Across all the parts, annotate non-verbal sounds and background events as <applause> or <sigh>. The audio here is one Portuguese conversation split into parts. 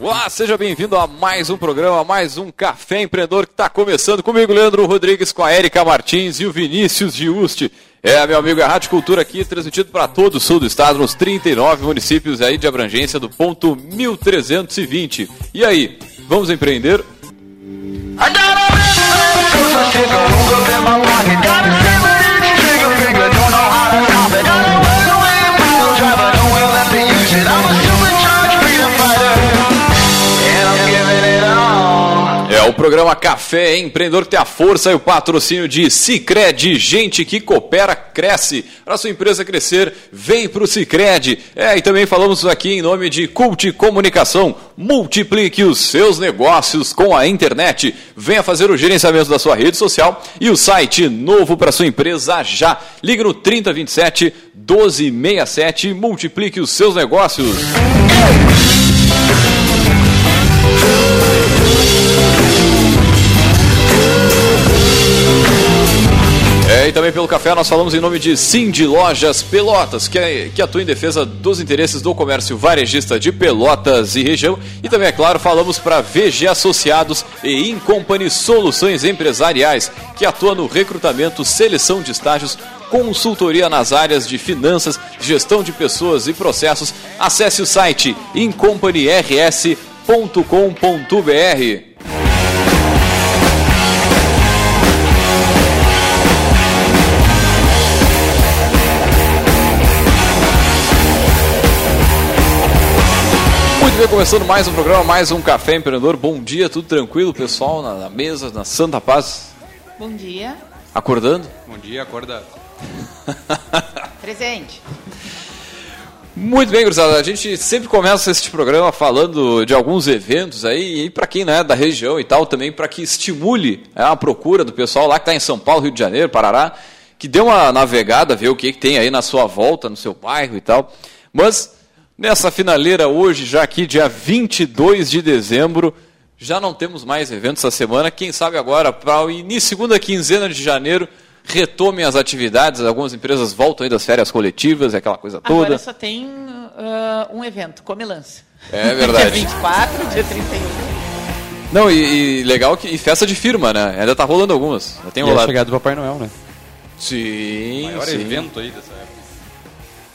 Olá, seja bem-vindo a mais um programa, mais um Café Empreendedor que está começando comigo, Leandro Rodrigues, com a Erika Martins e o Vinícius Giusti. É, meu amigo, a Rádio Cultura aqui, transmitido para todo o sul do estado, nos 39 municípios aí de abrangência do ponto 1320. E aí, vamos empreender? I programa Café Empreendedor que tem a força e o patrocínio de Cicred, gente que coopera, cresce. Para sua empresa crescer, vem para o Cicred. É, e também falamos aqui em nome de Cult Comunicação. Multiplique os seus negócios com a internet. Venha fazer o gerenciamento da sua rede social e o site novo para sua empresa já. Ligue no 3027 1267 e multiplique os seus negócios. É, e também pelo café nós falamos em nome de Cindy Lojas Pelotas, que, é, que atua em defesa dos interesses do comércio varejista de Pelotas e região. E também, é claro, falamos para VG Associados e Incompany Soluções Empresariais, que atua no recrutamento, seleção de estágios, consultoria nas áreas de finanças, gestão de pessoas e processos. Acesse o site incompanyrs.com.br. Bem, começando mais um programa, mais um Café Empreendedor. Bom dia, tudo tranquilo, pessoal, na, na mesa, na Santa Paz? Bom dia. Acordando? Bom dia, acorda. <laughs> Presente. Muito bem, gurizada. A gente sempre começa este programa falando de alguns eventos aí, e para quem não é da região e tal, também para que estimule é, a procura do pessoal lá que está em São Paulo, Rio de Janeiro, Parará, que dê uma navegada, ver o que, que tem aí na sua volta, no seu bairro e tal. Mas Nessa finaleira hoje, já aqui dia 22 de dezembro, já não temos mais eventos essa semana. Quem sabe agora, para o início, segunda quinzena de janeiro, retomem as atividades. Algumas empresas voltam aí das férias coletivas, aquela coisa toda. Agora só tem uh, um evento, Comelance. É verdade. <laughs> dia 24, dia 31. Não, e, e, legal que e festa de firma, né? Ainda tá rolando algumas. Já tem e rolado. a chegada do Papai Noel, né? Sim. O maior sim. evento aí dessa época.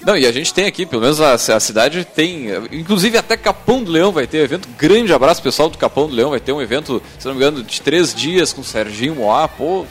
Não, e a gente tem aqui, pelo menos a, a, cidade tem. Inclusive até Capão do Leão vai ter evento. Grande abraço, pessoal do Capão do Leão. Vai ter um evento, se não me engano, de três dias com o Serginho Moá. Pô,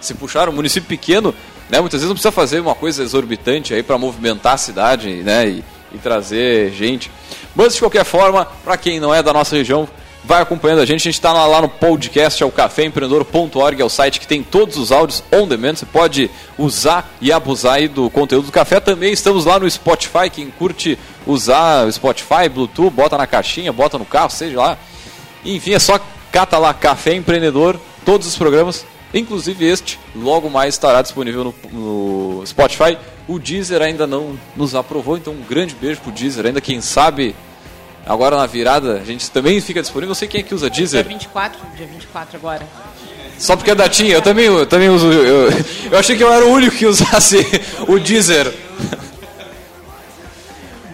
se puxaram, um município pequeno, né? Muitas vezes não precisa fazer uma coisa exorbitante aí para movimentar a cidade, né? E, e trazer gente. Mas de qualquer forma, para quem não é da nossa região, vai acompanhando a gente. A gente está lá no podcast, é o caféempreendedor.org, é o site que tem todos os áudios on demand. Você pode usar e abusar aí do conteúdo do café. Também estamos lá no Spotify. Quem curte usar o Spotify, Bluetooth, bota na caixinha, bota no carro, seja lá. Enfim, é só cata lá Café Empreendedor, todos os programas, inclusive este, logo mais estará disponível no, no Spotify. O Deezer ainda não nos aprovou, então um grande beijo pro Deezer. Ainda quem sabe Agora na virada, a gente também fica disponível. Não sei quem é que usa Deezer. Dia 24, dia 24 agora. Só porque é da TIM, eu também, eu também uso. Eu, eu achei que eu era o único que usasse <laughs> o Deezer.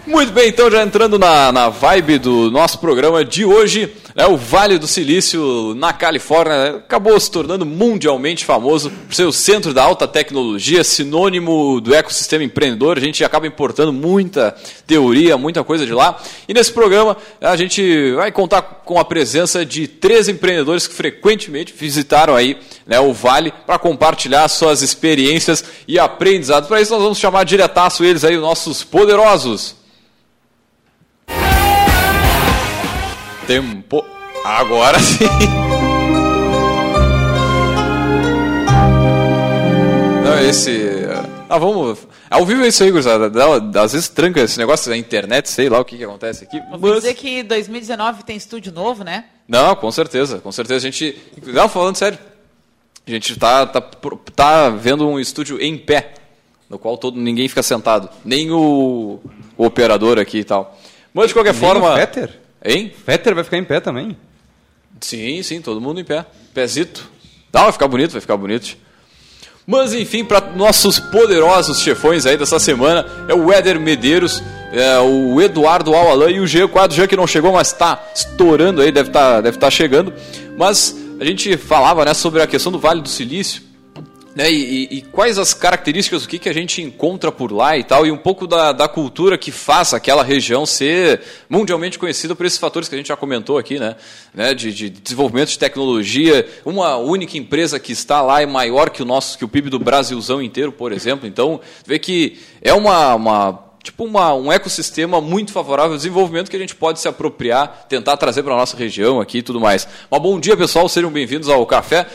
Muito bem, então já entrando na, na vibe do nosso programa de hoje, né, o Vale do Silício, na Califórnia, acabou se tornando mundialmente famoso por ser o centro da alta tecnologia, sinônimo do ecossistema empreendedor. A gente acaba importando muita teoria, muita coisa de lá. E nesse programa a gente vai contar com a presença de três empreendedores que frequentemente visitaram aí né, o Vale para compartilhar suas experiências e aprendizados. Para isso nós vamos chamar diretaço eles aí, os nossos poderosos. Tempo. Agora sim. Não, esse. Ah, vamos. Ao vivo é isso aí, gurizada. Às vezes tranca esse negócio da internet, sei lá o que, que acontece aqui. Vou mas... dizer que 2019 tem estúdio novo, né? Não, com certeza. Com certeza a gente. Não, falando sério. A gente tá, tá, tá vendo um estúdio em pé, no qual todo, ninguém fica sentado. Nem o, o operador aqui e tal. Mas de qualquer Nem forma. O Fetter? Hein? Fetter vai ficar em pé também? Sim, sim, todo mundo em pé. Pezito. Não, vai ficar bonito, vai ficar bonito. Mas enfim, para nossos poderosos chefões aí dessa semana é o Éder Medeiros, é, o Eduardo Alalan e o Jean Quadro, Jean que não chegou, mas está estourando aí, deve estar deve tá chegando. Mas a gente falava né, sobre a questão do Vale do Silício né, e, e, quais as características, o que, que a gente encontra por lá e tal, e um pouco da, da cultura que faz aquela região ser mundialmente conhecida por esses fatores que a gente já comentou aqui, né, né de, de, desenvolvimento de tecnologia, uma única empresa que está lá é maior que o nosso, que o PIB do Brasilzão inteiro, por exemplo, então vê que é uma, uma tipo uma, um ecossistema muito favorável ao desenvolvimento que a gente pode se apropriar, tentar trazer para a nossa região aqui e tudo mais. Mas bom dia, pessoal, sejam bem-vindos ao Café.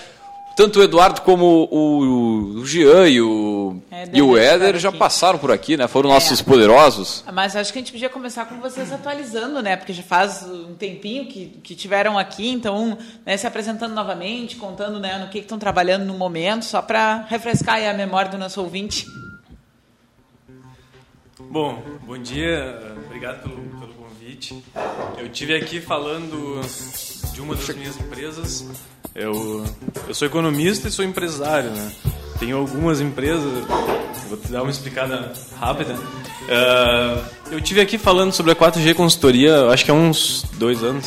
Tanto o Eduardo como o, o Jean e o, Éder, e o Éder já passaram por aqui, né? Foram nossos é. poderosos. Mas acho que a gente podia começar com vocês atualizando, né? Porque já faz um tempinho que, que tiveram aqui, então né, se apresentando novamente, contando né, no que estão trabalhando no momento, só para refrescar a memória do nosso ouvinte. Bom, bom dia, obrigado pelo, pelo convite. Eu tive aqui falando de uma das minhas empresas. Eu, eu sou economista e sou empresário, né? Tenho algumas empresas, vou te dar uma explicada rápida. Uh, eu tive aqui falando sobre a 4G Consultoria, acho que há uns dois anos.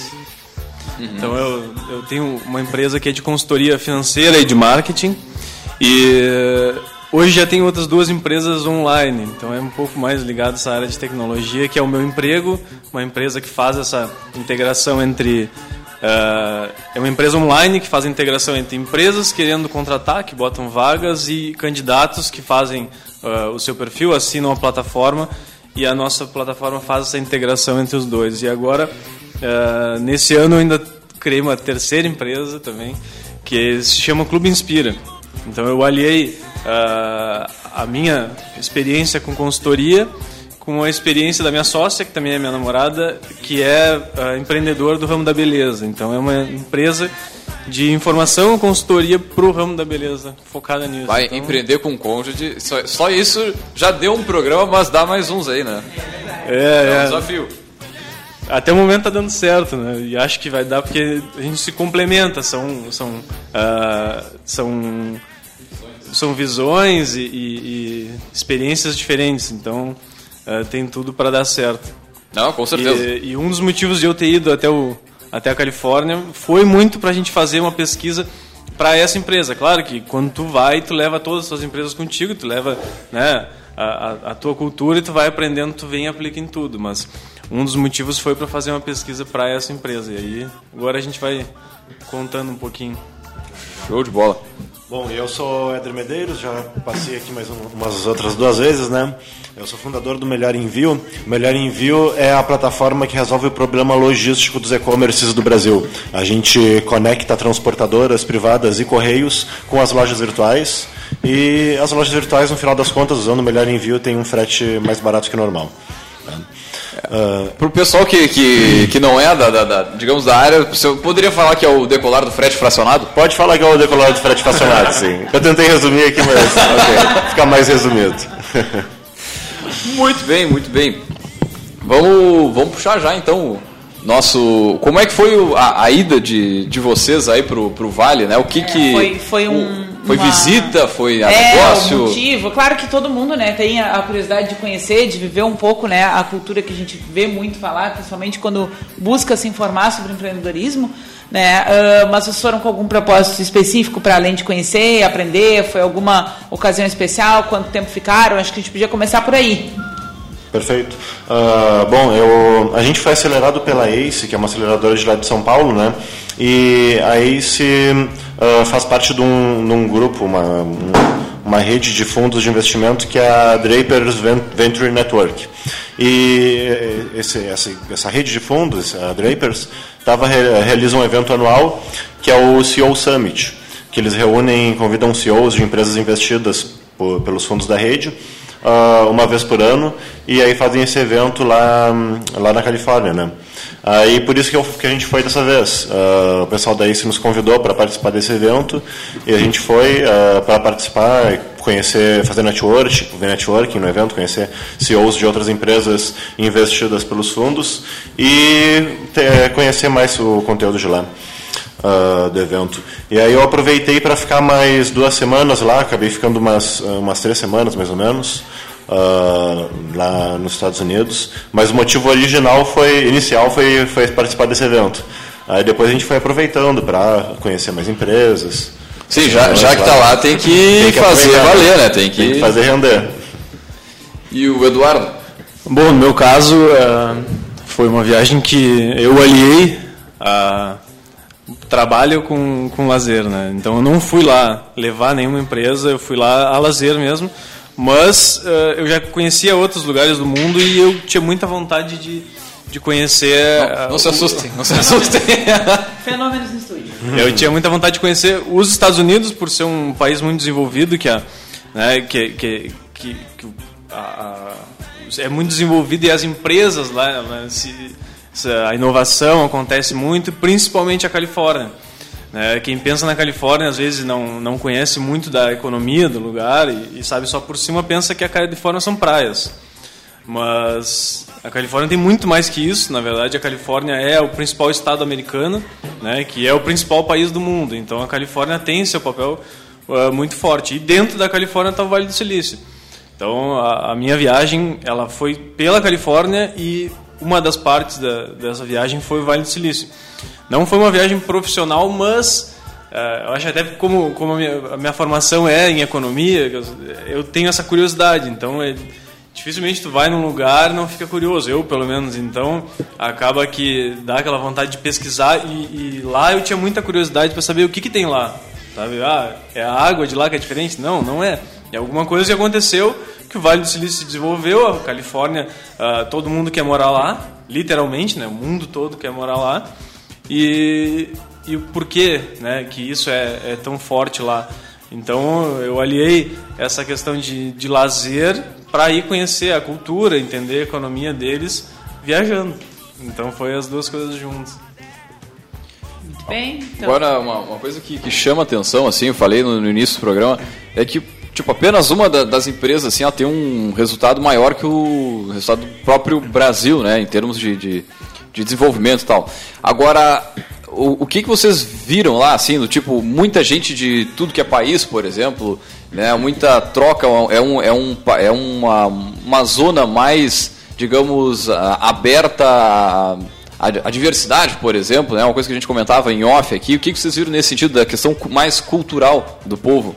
Uhum. Então eu, eu tenho uma empresa que é de consultoria financeira e de marketing. E Hoje já tem outras duas empresas online, então é um pouco mais ligado a essa área de tecnologia, que é o meu emprego, uma empresa que faz essa integração entre. Uh, é uma empresa online que faz a integração entre empresas querendo contratar, que botam vagas, e candidatos que fazem uh, o seu perfil, assinam a plataforma, e a nossa plataforma faz essa integração entre os dois. E agora, uh, nesse ano, eu ainda criei uma terceira empresa também, que se chama Clube Inspira. Então eu aliei uh, a minha experiência com consultoria com a experiência da minha sócia, que também é minha namorada, que é uh, empreendedor do ramo da beleza. Então é uma empresa de informação e consultoria para o ramo da beleza, focada nisso. Vai então... empreender com cônjuge, só, só, isso já deu um programa, mas dá mais uns aí, né? É, é, é um desafio. Até o momento tá dando certo, né? E acho que vai dar porque a gente se complementa, são são uh, são são visões e, e, e experiências diferentes, então uh, tem tudo para dar certo. Não, com certeza. E, e, um dos motivos de eu ter ido até, o, até a Califórnia foi muito para a gente fazer uma pesquisa para essa empresa. Claro que quando tu vai, tu leva todas as suas empresas contigo, tu leva né, a, a, a tua cultura e tu vai aprendendo, tu vem e aplica em tudo. Mas um dos motivos foi para fazer uma pesquisa para essa empresa. E aí agora a gente vai contando um pouquinho. Show de bola. Bom, eu sou Éder Medeiros, já passei aqui mais umas outras duas vezes, né? Eu sou fundador do Melhor Envio. O Melhor Envio é a plataforma que resolve o problema logístico dos e-commerces do Brasil. A gente conecta transportadoras privadas e correios com as lojas virtuais. E as lojas virtuais, no final das contas, usando o Melhor Envio, tem um frete mais barato que normal. Uh, Para o pessoal que, que, que não é da, da, da, digamos, da área, você poderia falar que é o decolar do frete fracionado? Pode falar que é o decolar do frete fracionado, <laughs> sim. Eu tentei resumir aqui, mas <laughs> okay, fica mais resumido. muito bem, muito bem. Vamos, vamos puxar já então nosso. Como é que foi a, a ida de, de vocês aí pro, pro Vale, né? O que que. Foi, foi um. Foi uma... visita, foi a é, negócio? motivo. Claro que todo mundo, né, tem a curiosidade de conhecer, de viver um pouco, né, a cultura que a gente vê muito falar, principalmente quando busca se informar sobre empreendedorismo. Né? Uh, mas vocês foram com algum propósito específico para além de conhecer, aprender? Foi alguma ocasião especial? Quanto tempo ficaram? Acho que a gente podia começar por aí. Perfeito. Uh, bom, eu, a gente foi acelerado pela ACE, que é uma aceleradora de lá de São Paulo, né? E a ACE uh, faz parte de um, de um grupo, uma, uma rede de fundos de investimento que é a Drapers Venture Network. E esse, essa, essa rede de fundos, a Drapers, tava, realiza um evento anual que é o CEO Summit, que eles reúnem, convidam CEOs de empresas investidas por, pelos fundos da rede uh, uma vez por ano e aí fazem esse evento lá, lá na Califórnia, né? Aí por isso que, eu, que a gente foi dessa vez. Uh, o pessoal da ICE nos convidou para participar desse evento e a gente foi uh, para participar, conhecer, fazer network, networking no evento, conhecer CEOs de outras empresas investidas pelos fundos e ter, conhecer mais o conteúdo de lá. ah, do evento. E aí eu aproveitei para ficar mais duas semanas lá, acabei ficando umas, umas três semanas mais ou menos. Ah, lá nos Estados Unidos, mas o motivo original foi inicial foi, foi participar desse evento. Aí depois a gente foi aproveitando para conhecer mais empresas. Sim, já, já que tá lá, tem que, Tem que fazer valer, né? Tem que... Tem que fazer render. E o Eduardo? Bom, no meu caso, eh, foi uma viagem que eu aliei a trabalho com, com lazer, né? Então eu não fui lá levar nenhuma empresa, eu fui lá a lazer mesmo, mas eh, eu já conhecia outros lugares do mundo e eu tinha muita vontade de, de conhecer... eh, Não, não se assustem, não se <laughs> assustem. Fenômenos no estúdio. eu tinha muita vontade de conhecer os Estados Unidos por ser um país muito desenvolvido que a, né, que, que, que, que a- a- é muito desenvolvido e as empresas lá né, se, se a inovação acontece muito principalmente a Califórnia né? quem pensa na Califórnia às vezes não não conhece muito da economia do lugar e, e sabe só por cima pensa que a Califórnia são praias mas a Califórnia tem muito mais que isso. Na verdade, a Califórnia é o principal estado americano, né, que é o principal país do mundo. Então, a Califórnia tem seu papel uh, muito forte. E dentro da Califórnia está o Vale do Silício. Então, a, a minha viagem ela foi pela Califórnia e uma das partes da, dessa viagem foi o Vale do Silício. Não foi uma viagem profissional, mas uh, eu acho até como, como a, minha, a minha formação é em economia, eu, eu tenho essa curiosidade. Então, é, dificilmente tu vai num lugar e não fica curioso. Eu, pelo menos, então, acaba que dá aquela vontade de pesquisar e, e lá eu tinha muita curiosidade para saber o que, que tem lá. Sabe? Ah, é a água de lá que é diferente? Não, não é. É alguma coisa que aconteceu que o Vale do Silício se desenvolveu, a Califórnia, ah, todo mundo quer morar lá, literalmente, né? O mundo todo quer morar lá. E, e o porquê né, que isso é, é tão forte lá. Então eu aliei essa questão de, de lazer para ir conhecer a cultura, entender a economia deles viajando. Então foi as duas coisas juntas. Muito bem. Então, Agora, uma, uma coisa que, que chama atenção, assim, eu falei no, no início do programa, é que, tipo, apenas uma da- das empresas, assim, tem um resultado maior que o resultado do próprio Brasil, né, em termos de, de, de desenvolvimento e tal. Agora, o, o que, que vocês viram lá, assim, do tipo, muita gente de tudo que é país, por exemplo, né, muita troca, é, um, é, um, é uma, uma zona mais, digamos, aberta a, a, diversidade, por exemplo, né, uma coisa que a gente comentava em off aqui, o que, vocês viram nesse sentido da questão mais cultural do povo?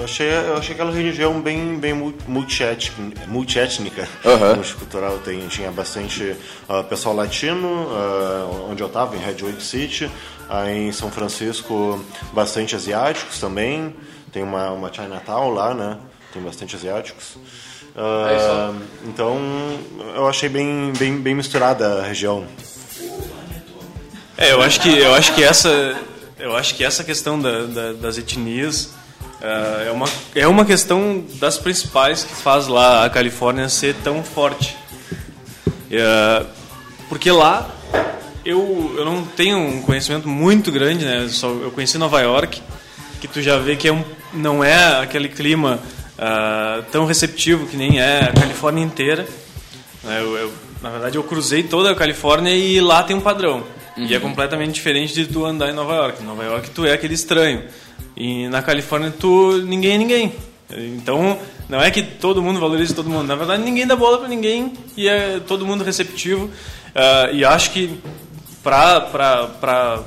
Eu achei, eu achei aquela região bem, bem mu- multiétnica, multiétnica Aham. multicultural. Tem, tinha bastante ah, pessoal latino, ah, onde eu estava, em Redwood City. Aí em São Francisco, bastante asiáticos também. Tem uma, uma Chinatown lá, né? Tem bastante asiáticos. Ah, então, eu achei bem, bem, bem misturada a região. É, eu acho que eu acho que essa eu acho que essa questão da, da- das etnias é uma é uma questão das principais que faz lá a Califórnia ser tão forte. Ah, porque lá eu, eu não tenho um conhecimento muito grande, né? Só, eu conheci Nova York, que tu já vê que é um, não é aquele clima ah, tão receptivo que nem é a Califórnia inteira. né? Eu, eu- na verdade, eu cruzei toda a Califórnia e lá tem um padrão. E é completamente diferente de tu andar em Nova York. Em Nova York tu é aquele estranho. E na Califórnia tu ninguém é ninguém. Então, não é que todo mundo valoriza todo mundo. Na verdade, ninguém dá bola para ninguém e é todo mundo receptivo. Ah, e acho que para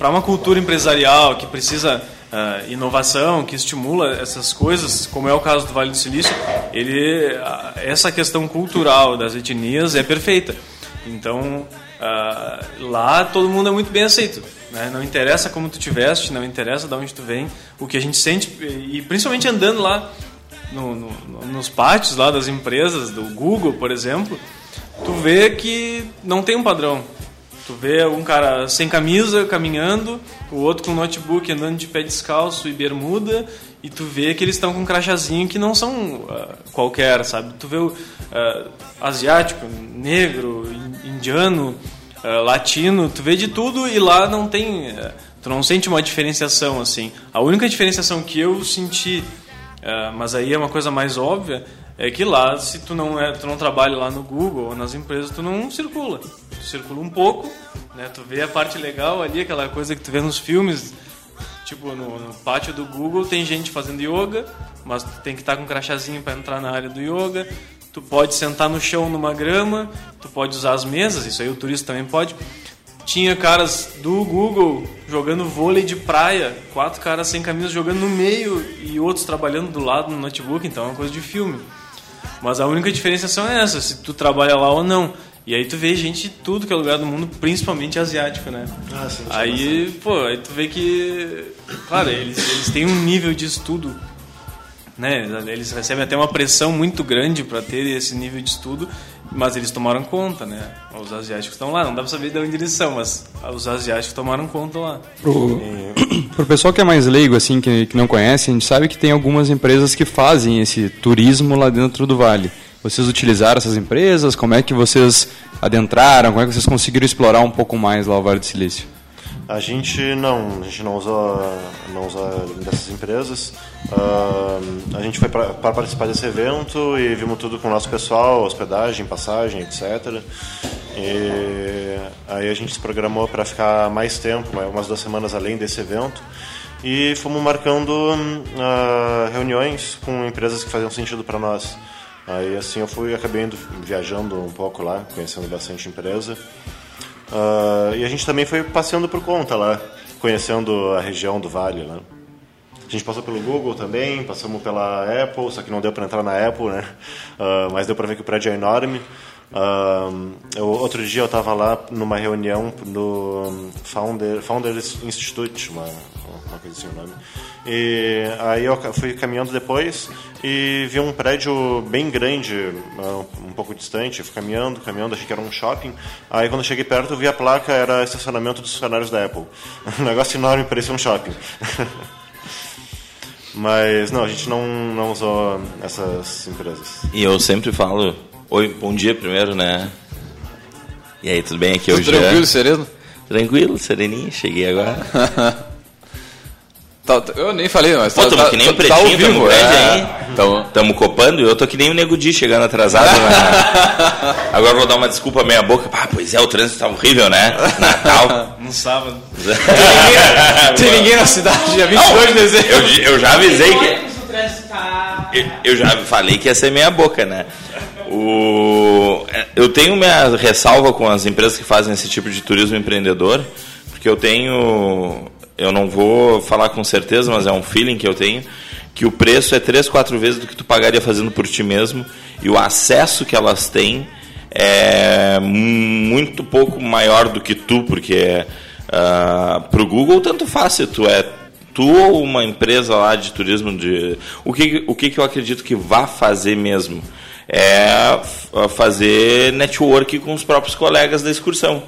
uma cultura empresarial que precisa ah, inovação, que estimula essas coisas, como é o caso do Vale do Silício, ele, ah, essa questão cultural das etnias é perfeita. Então, ah, lá todo mundo é muito bem aceito. Né? Não interessa como tu te veste, não interessa de onde tu vem. O que a gente sente, e principalmente andando lá no- no- nos pátios lá das empresas, do Google, por exemplo, tu vê que não tem um padrão. Tu vê um cara sem camisa caminhando, o outro com notebook andando de pé descalço e bermuda, e tu vê que eles estão com um crachazinho que não são ah, qualquer, sabe? Tu vê o ah, asiático, negro, in- indiano, ah, latino, tu vê de tudo e lá não tem. tu não sente uma diferenciação assim. A única diferenciação que eu senti, mas aí é uma coisa mais óbvia, é que lá, se tu não, é, tu não trabalha lá no Google ou nas empresas, tu não circula. Tu circula um pouco, né? Tu vê a parte legal ali, aquela coisa que tu vê nos filmes, tipo no, no pátio do Google tem gente fazendo yoga, mas tu tem que estar com um crachazinho para entrar na área do yoga. Tu pode sentar no chão numa grama, tu pode usar as mesas, isso aí o turista também pode. Tinha caras do Google jogando vôlei de praia, quatro caras sem camisa jogando no meio e outros trabalhando do lado no notebook, então é uma coisa de filme. Mas a única diferenciação é essa, se tu trabalha lá ou não. E aí tu vê gente de tudo que é lugar do mundo, principalmente asiático, né? Ah, sim, aí, pô, aí tu vê que, claro, eles, eles têm um nível de estudo, né? Eles recebem até uma pressão muito grande para ter esse nível de estudo, mas eles tomaram conta, né? Os asiáticos estão lá, não dá pra saber de onde eles são, mas os asiáticos tomaram conta lá. Pro, pro pessoal que é mais leigo, assim, que, que não conhece, a gente sabe que tem algumas empresas que fazem esse turismo lá dentro do Vale. Vocês utilizaram essas empresas? Como é que vocês adentraram? Como é que vocês conseguiram explorar um pouco mais lá o Vale do Silício? A gente não, a gente não usa, não usa dessas empresas. Ah, a gente foi para participar desse evento e vimos tudo com o nosso pessoal, hospedagem, passagem, etc. E aí a gente se programou para ficar mais tempo, umas duas semanas além desse evento. E fomos marcando ah, reuniões com empresas que faziam sentido para nós. Aí assim eu fui, acabei indo, viajando um pouco lá, conhecendo bastante empresa. Ah, e a gente também foi passeando por conta lá, conhecendo a região do Vale, né? A gente passou pelo Google também, passamos pela Apple, só que não deu para entrar na Apple, né? Ah, mas deu para ver que o prédio é enorme. Ah, eu- outro dia eu estava lá numa reunião no Founder, Founders Institute, uma, uma coisa assim o nome. E aí eu fui caminhando depois e vi um prédio bem grande, ah, um pouco distante. Eu fui caminhando, caminhando, achei que era um shopping. Aí quando eu cheguei perto eu vi a placa, era estacionamento dos funcionários da Apple. <laughs> Um negócio enorme, parecia um shopping. <laughs> Mas não, a gente não, não usou essas empresas. E eu sempre falo, oi, bom dia primeiro, né? E aí, tudo bem? Aqui é o Tudo Jean. tranquilo, sereno? Tranquilo, sereninho, cheguei agora. <laughs> Tá- tá- eu nem falei, mas Pô, tá, tamo tá, que nem o tá ao Pretinho, tamo vivo. grande é. aí. Então, Tamo copando e eu tô que nem o Nego Di chegando atrasado. né? <laughs> Agora vou dar uma desculpa meia boca. Ah, pois é, o trânsito tá horrível, né? Natal. No sábado. <laughs> tem ninguém na cidade, dia 22 de dezembro. Eu, eu já avisei que. Tá- Eu- Eu já falei que ia ser meia boca, né? O, eu tenho minha ressalva com as empresas que fazem esse tipo de turismo empreendedor, porque eu tenho, eu não vou falar com certeza, mas é um feeling que eu tenho, que o preço é três, quatro vezes do que tu pagaria fazendo por ti mesmo e o acesso que elas têm é muito pouco maior do que tu, porque para o Google tanto faz se tu é tu ou uma empresa lá de turismo de o que o que, que eu acredito que vá fazer mesmo é fazer network com os próprios colegas da excursão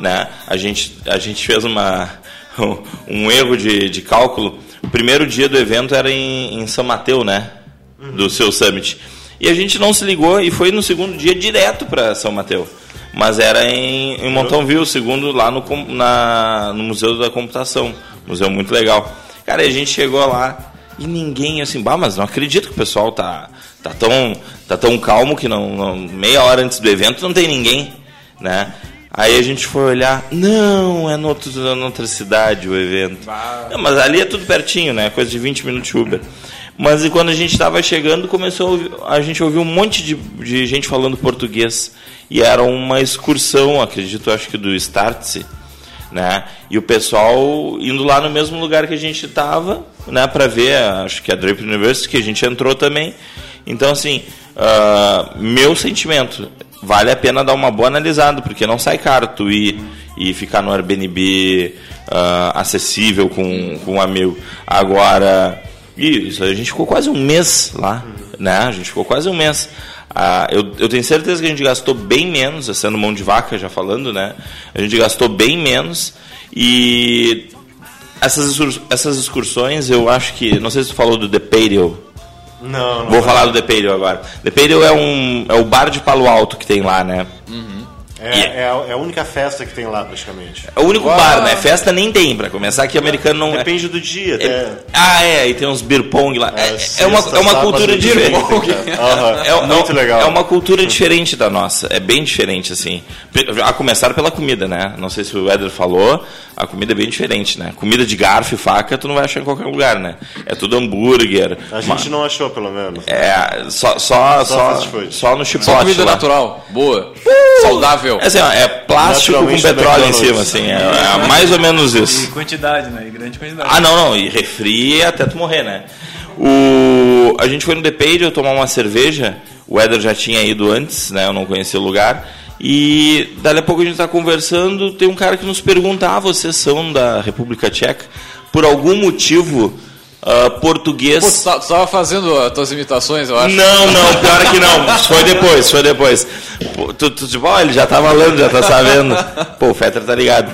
né? A gente a gente fez uma <laughs> um erro de, de cálculo o primeiro dia do evento era em, em São Mateus né do seu summit e a gente não se ligou e foi no segundo dia direto para São Mateus mas era em, em Montonville, segundo lá no, na, no Museu da Computação. Museu muito legal. Cara, e a gente chegou lá e ninguém assim, bah, mas não acredito que o pessoal tá, tá, tão, tá tão calmo que não, não- meia hora antes do evento não tem ninguém, né? Aí a gente foi olhar, não, é no outro, em outra cidade o evento. Não, mas ali é tudo pertinho, né? Coisa de 20 minutos de Uber. Mas e quando a gente estava chegando, começou a, gente ouviu um monte de, de gente falando português. E era uma excursão, acredito, acho que do Startse, né? E o pessoal indo lá no mesmo lugar que a gente estava, né? Para ver, acho que a Draper University, que a gente entrou também. Então, assim, ah, meu sentimento, vale a pena dar uma boa analisada, porque não sai caro tu ir e ficar no Airbnb ah, acessível com, com um amigo. Agora, isso, a gente ficou quase um mês lá, né? A gente ficou quase um mês. Ah, eu, eu tenho certeza que a gente gastou bem menos, sendo mão de vaca já falando, né? A gente gastou bem menos e essas, essas excursões eu acho que, não sei se tu falou do The Paleo, Não, não. vou falar do The Paleo agora. The Paleo é, um, é o bar de Palo Alto que tem lá, né? É, é, a, é a única festa que tem lá, praticamente. É o único bar, né? Festa nem tem, pra começar, que americano não é. Depende do dia, até. É- Ah, é, e tem uns beer pong lá. É, É, é uma, sexta, é uma sábado, cultura diferente. <laughs> É, muito é- legal. É uma cultura diferente da nossa. É bem diferente, assim. A começar pela comida, né? Não sei se o Éder falou, a comida é bem diferente, né? Comida de garfo e faca tu não vai achar em qualquer lugar, né? É tudo hambúrguer. A gente não achou, pelo menos. É, só, só, Só só, só no chipote Só comida lá. natural, boa, saudável. É, assim, ó, é plástico com petróleo em cima, assim. É, é mais ou menos E isso. quantidade, né? E grande quantidade. Ah, não, não. E refri até tu morrer, né? O... A gente foi no The Page, eu tomar uma cerveja. O Éder já tinha ido antes, né? Eu não conhecia o lugar. E dali a pouco a gente está conversando. Tem um cara que nos pergunta: Ah, vocês são da República Tcheca? Por algum motivo ah, português. Pô, tu tá- tu tava fazendo as tuas imitações, eu acho. Não, não, pior que não. Foi depois, foi depois. Pô, Tu, tu, tipo, ó, ele já tá falando, já tá sabendo. Pô, o Fetter tá ligado.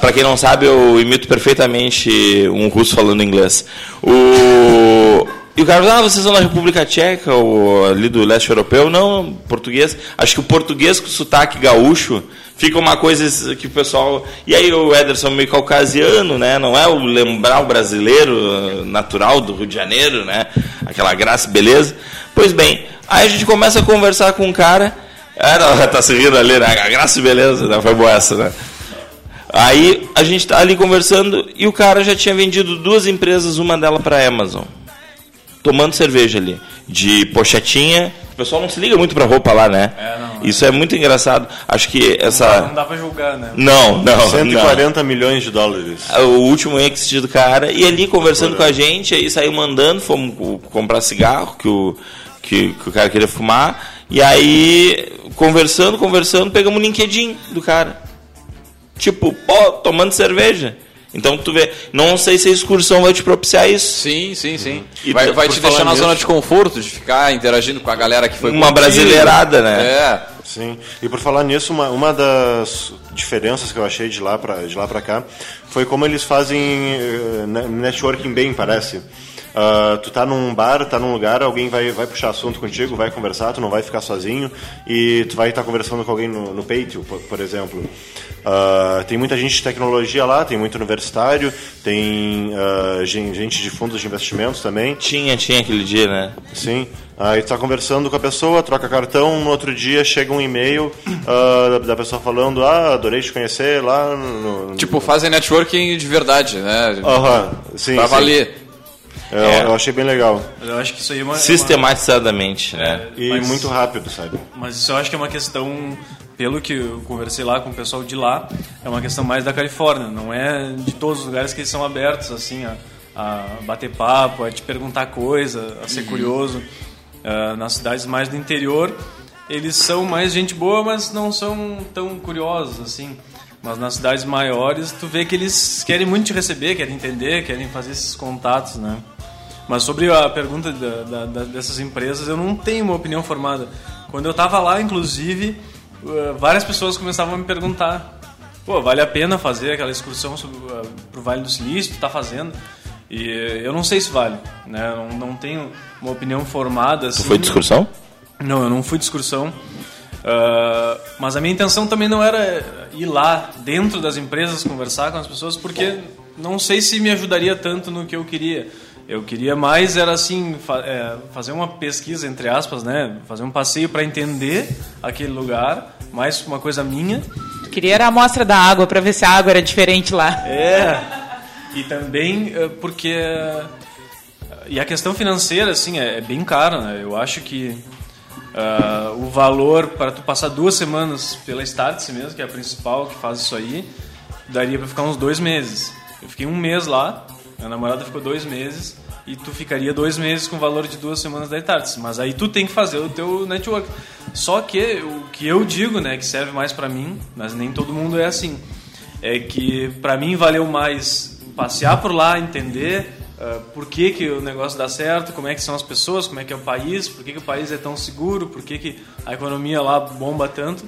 Pra quem não sabe, eu imito perfeitamente um russo falando inglês. O... E o cara ah, vocês são da República Tcheca, ou ali do leste europeu? Não, português. Acho que o português com sotaque gaúcho fica uma coisa que o pessoal. E aí o Ederson meio caucasiano, né? Não é o lembrar o brasileiro uh, natural do Rio de Janeiro, né? Aquela graça beleza. Pois bem, aí a gente começa a conversar com um cara. Não, <laughs> tá se rindo ali, né? A graça e beleza, né? Foi boa essa, né? Aí a gente tá ali conversando e o cara já tinha vendido duas empresas, uma delas para Amazon. Tomando cerveja ali, de pochetinha. O pessoal não se liga muito pra roupa lá, né? É, não, Isso é muito engraçado. Acho que Não essa. dá pra julgar, né? Não, não. 140 milhões de dólares. não. O último exit do cara. E ali conversando com a gente, aí saiu mandando, fomos co- comprar cigarro que o, que, que o cara queria fumar. E aí, conversando, conversando, pegamos o LinkedIn do cara. Tipo, pô, tomando cerveja. Então tu vê, não sei se a excursão vai te propiciar isso. Sim, sim, sim. E vai vai te deixar na nisso- zona de conforto, de ficar interagindo com a galera que foi Uma contigo. brasileirada, né? É. Sim. E por falar nisso, uma, uma das diferenças que eu achei de lá pra, de lá pra cá foi como eles fazem ne- networking bem, parece. Ah, tu tá num bar, tá num lugar, alguém vai, vai puxar assunto contigo, vai conversar, tu não vai ficar sozinho e tu vai estar conversando com alguém no, no Patreon, por, por exemplo. Ah, tem muita gente de tecnologia lá, tem muito universitário, tem gen- gente de fundos de investimentos também. Tinha, tinha aquele dia, né? Sim. Aí tu tá conversando com a pessoa, troca cartão, no outro dia chega um e-mail ah, da, da pessoa falando, ah, adorei te conhecer lá no... no- Tipo, fazem networking de verdade, né? Aham, sim, pra sim. valer. Eu, É. eu achei bem legal. Eu acho que isso aí é uma. é uma- Sistematizadamente, né? E Mas- muito rápido, sabe? Mas isso eu acho que é uma questão, pelo que eu conversei lá com o pessoal de lá, é uma questão mais da Califórnia, não é de todos os lugares que eles são abertos assim a, a bater papo, a te perguntar coisa, a ser curioso. Ah, nas cidades mais do interior, eles são mais gente boa, mas não são tão curiosos assim. Mas nas cidades maiores, tu vê que eles querem muito te receber, querem entender, querem fazer esses contatos, né? Mas sobre a pergunta da- da- dessas empresas, eu não tenho uma opinião formada. Quando eu estava lá, inclusive, uh, várias pessoas começavam a me perguntar: pô, vale a pena fazer aquela excursão para o Vale do Silício? Tu tá fazendo? E uh, eu não sei se vale, né? Não, não tenho uma opinião formada. Assim. Tu foi de excursão? Não, eu não fui de excursão. Ah, mas a minha intenção também não era ir lá dentro das empresas conversar com as pessoas, porque não sei se me ajudaria tanto no que eu queria. Eu queria mais era assim fa- é, fazer uma pesquisa entre aspas, né? Fazer um passeio para entender aquele lugar, mais uma coisa minha. Queria era a amostra da água para ver se a água era diferente lá. É. E também eh, porque eh, e a questão financeira assim é, é bem cara, né? Eu acho que ah, o valor para tu passar duas semanas pela Startse mesmo, que é a principal que faz isso aí, daria para ficar uns dois meses. Eu fiquei um mês lá, minha namorada ficou dois meses e tu ficaria dois meses com o valor de duas semanas da Startse. Mas aí tu tem que fazer o teu network. Só que o que eu digo, né, que serve mais para mim, mas nem todo mundo é assim é que para mim valeu mais passear por lá, entender ah, por que, que o negócio dá certo, como é que são as pessoas, como é que é o país, por que, que o país é tão seguro, por que, que a economia lá bomba tanto.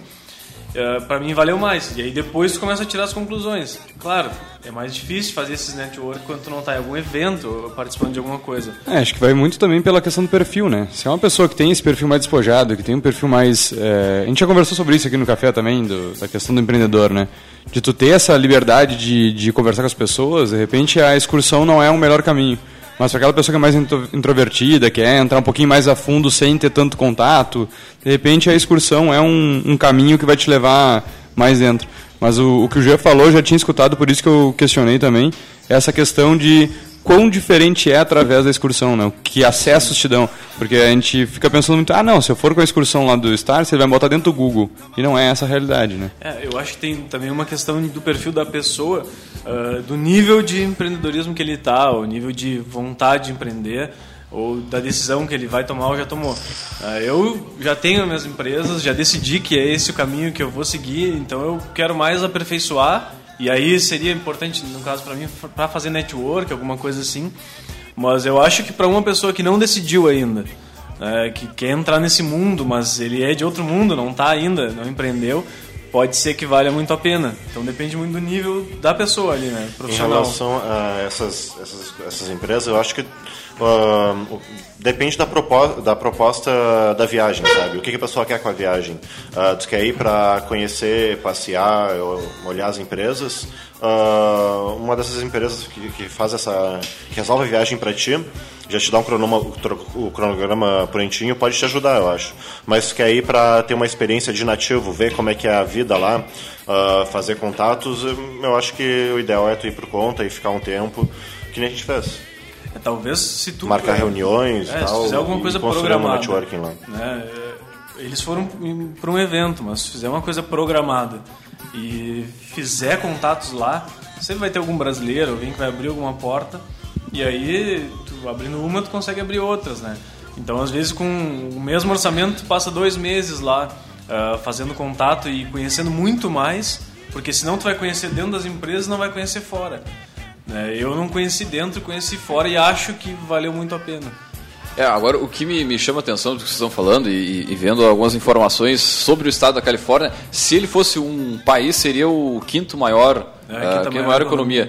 Uh, para mim valeu mais. E aí depois tu começa a tirar as conclusões. Claro, é mais difícil fazer esses network quando tu não tá em algum evento ou participando de alguma coisa. É, acho que vai muito também pela questão do perfil, né? Se é uma pessoa que tem esse perfil mais despojado, que tem um perfil mais. É... A gente já conversou sobre isso aqui no café também, do, da questão do empreendedor, né? De tu ter essa liberdade de, de conversar com as pessoas, de repente a excursão não é o melhor caminho. Mas para aquela pessoa que é mais introvertida, quer entrar um pouquinho mais a fundo sem ter tanto contato, de repente a excursão é um, um caminho que vai te levar mais dentro. Mas o, o que o Jean falou, eu já tinha escutado, por isso que eu questionei também, é essa questão de quão diferente é através da excursão, né? Que acessos te dão. Porque a gente fica pensando muito, ah, não, se eu for com a excursão lá do Star, você vai botar dentro do Google. E não é essa a realidade, né? É, eu acho que tem também uma questão do perfil da pessoa, uh, do nível de empreendedorismo que ele está, o nível de vontade de empreender ou da decisão que ele vai tomar ou já tomou. Ah, eu já tenho minhas empresas, já decidi que é esse o caminho que eu vou seguir, então eu quero mais aperfeiçoar e aí seria importante, no caso para mim, para fazer network, alguma coisa assim. Mas eu acho que para uma pessoa que não decidiu ainda, é, que quer entrar nesse mundo, mas ele é de outro mundo, não está ainda, não empreendeu, pode ser que valha muito a pena. Então depende muito do nível da pessoa ali, né? Profissional. Em relação a essas, essas, essas empresas, eu acho que Uh, depende da proposta, da proposta da viagem, sabe? O que, que a pessoa quer com a viagem? Uh, tu quer ir para conhecer, passear, olhar as empresas? Uh, uma dessas empresas que, que, faz essa, que resolve a viagem para ti, já te dá um cronoma, o cronograma prontinho, pode te ajudar, eu acho. Mas tu quer ir para ter uma experiência de nativo, ver como é que é a vida lá, fazer contatos, eu acho que o ideal é tu ir por conta e ficar um tempo, que nem a gente fez. É, talvez se tu marcar reuniões, é, tal, se fizer alguma coisa programada, um networking lá. Né, é, eles foram para um evento, mas se fizer uma coisa programada e fizer contatos lá, sempre vai ter algum brasileiro, alguém que vai abrir alguma porta e aí tu abrindo uma tu consegue abrir outras, né? Então às vezes com o mesmo orçamento tu passa dois meses lá uh, fazendo contato e conhecendo muito mais, porque senão tu vai conhecer dentro das empresas, não vai conhecer fora. Né? Eu não conheci dentro, conheci fora e acho que valeu muito a pena. É, agora o que me, me chama a atenção do que vocês estão falando e, e, vendo algumas informações sobre o estado da Califórnia, se ele fosse um país, seria o quinto maior, é, a quinta uh, maior, economia.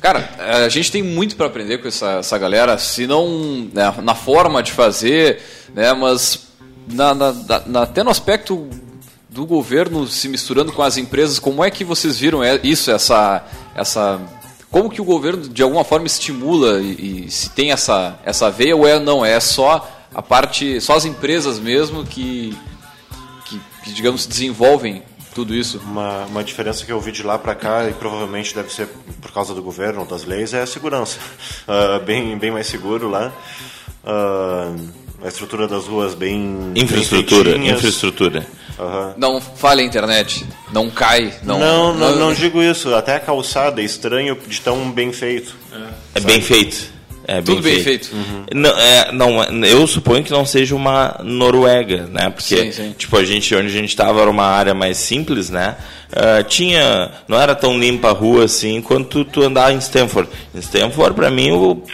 Cara, a gente tem muito para aprender com essa, essa galera, se não né, na forma de fazer, né, mas na, na, na, até no aspecto do governo se misturando com as empresas, como é que vocês viram isso, essa, essa como que o governo de alguma forma estimula e, e, se tem essa, essa veia ou é não, é só a parte, só as empresas mesmo que, que, que digamos, desenvolvem tudo isso? Uma, uma diferença que eu vi de lá para cá, e provavelmente deve ser por causa do governo, das leis, é a segurança. Uh, <laughs> bem, bem mais seguro lá. Uh, a estrutura das ruas bem. Infraestrutura, bem infraestrutura. Uhum. Não falha a internet, não cai. Não, não, não, não, digo isso. Até a calçada é estranho de tão bem feito. É, é bem feito. É bem Tudo bem feito. feito. Uhum. Não, é, não, eu suponho que não seja uma Noruega, né? Porque, sim, sim. tipo, a gente, onde a gente estava era uma área mais simples, né? Uh, tinha, não era tão limpa a rua assim quanto tu, tu andar em Stanford. Em Stanford, para mim, o,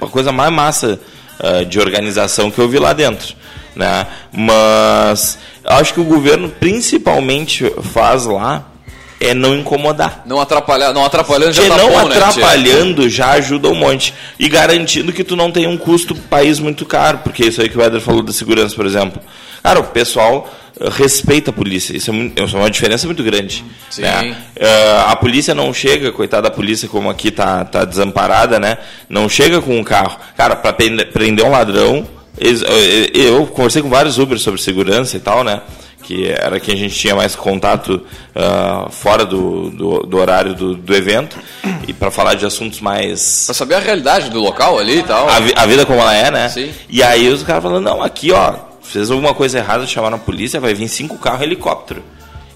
a coisa mais massa uh, de organização que eu vi lá dentro. Né? Mas acho que o governo principalmente faz lá é não incomodar. Não atrapalhar, não atrapalhando já tá não bom, né, atrapalhando né, já ajuda um monte e garantindo que tu não tem um custo país muito caro, porque isso aí que o Eder falou da segurança, por exemplo. Cara, o pessoal respeita a polícia. Isso é, muito, é uma diferença muito grande. Né? Uh, a polícia não chega, coitada da polícia, como aqui tá, tá desamparada, né? Não chega com um carro. Cara, para prender um ladrão, eles, eu conversei com vários Uber sobre segurança e tal, né? Que era que a gente tinha mais contato uh, fora do, do, do, horário do, do evento e para falar de assuntos mais. Para saber a realidade do local ali e tal. A, a vida como ela é, né? Sim. E aí os caras falando, não, aqui ó, fez alguma coisa errada, chamaram a polícia, vai vir cinco carros helicóptero.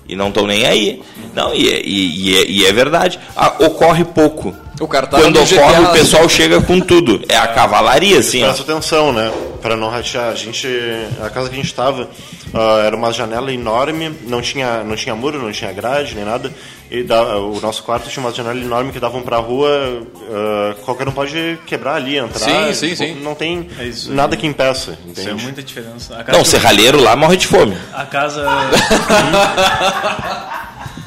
E não estão nem aí. Não, e, é, e, e, é, e é verdade. Ah, ocorre pouco. O cara tá Quando ocorre, o pessoal chega com tudo. É a cavalaria, assim. Presta atenção, né? Para não ratear. A gente, a casa que a gente estava era uma janela enorme, não tinha, não tinha muro, não tinha grade nem nada. E da, o nosso quarto tinha uma janela enorme que davam para a rua. ah, qualquer um pode quebrar ali, entrar. Sim, sim, sim. Não tem É isso, nada que impeça, Isso é entende? muita diferença. A casa Não, que eu- serralheiro lá morre de fome. A casa. <laughs>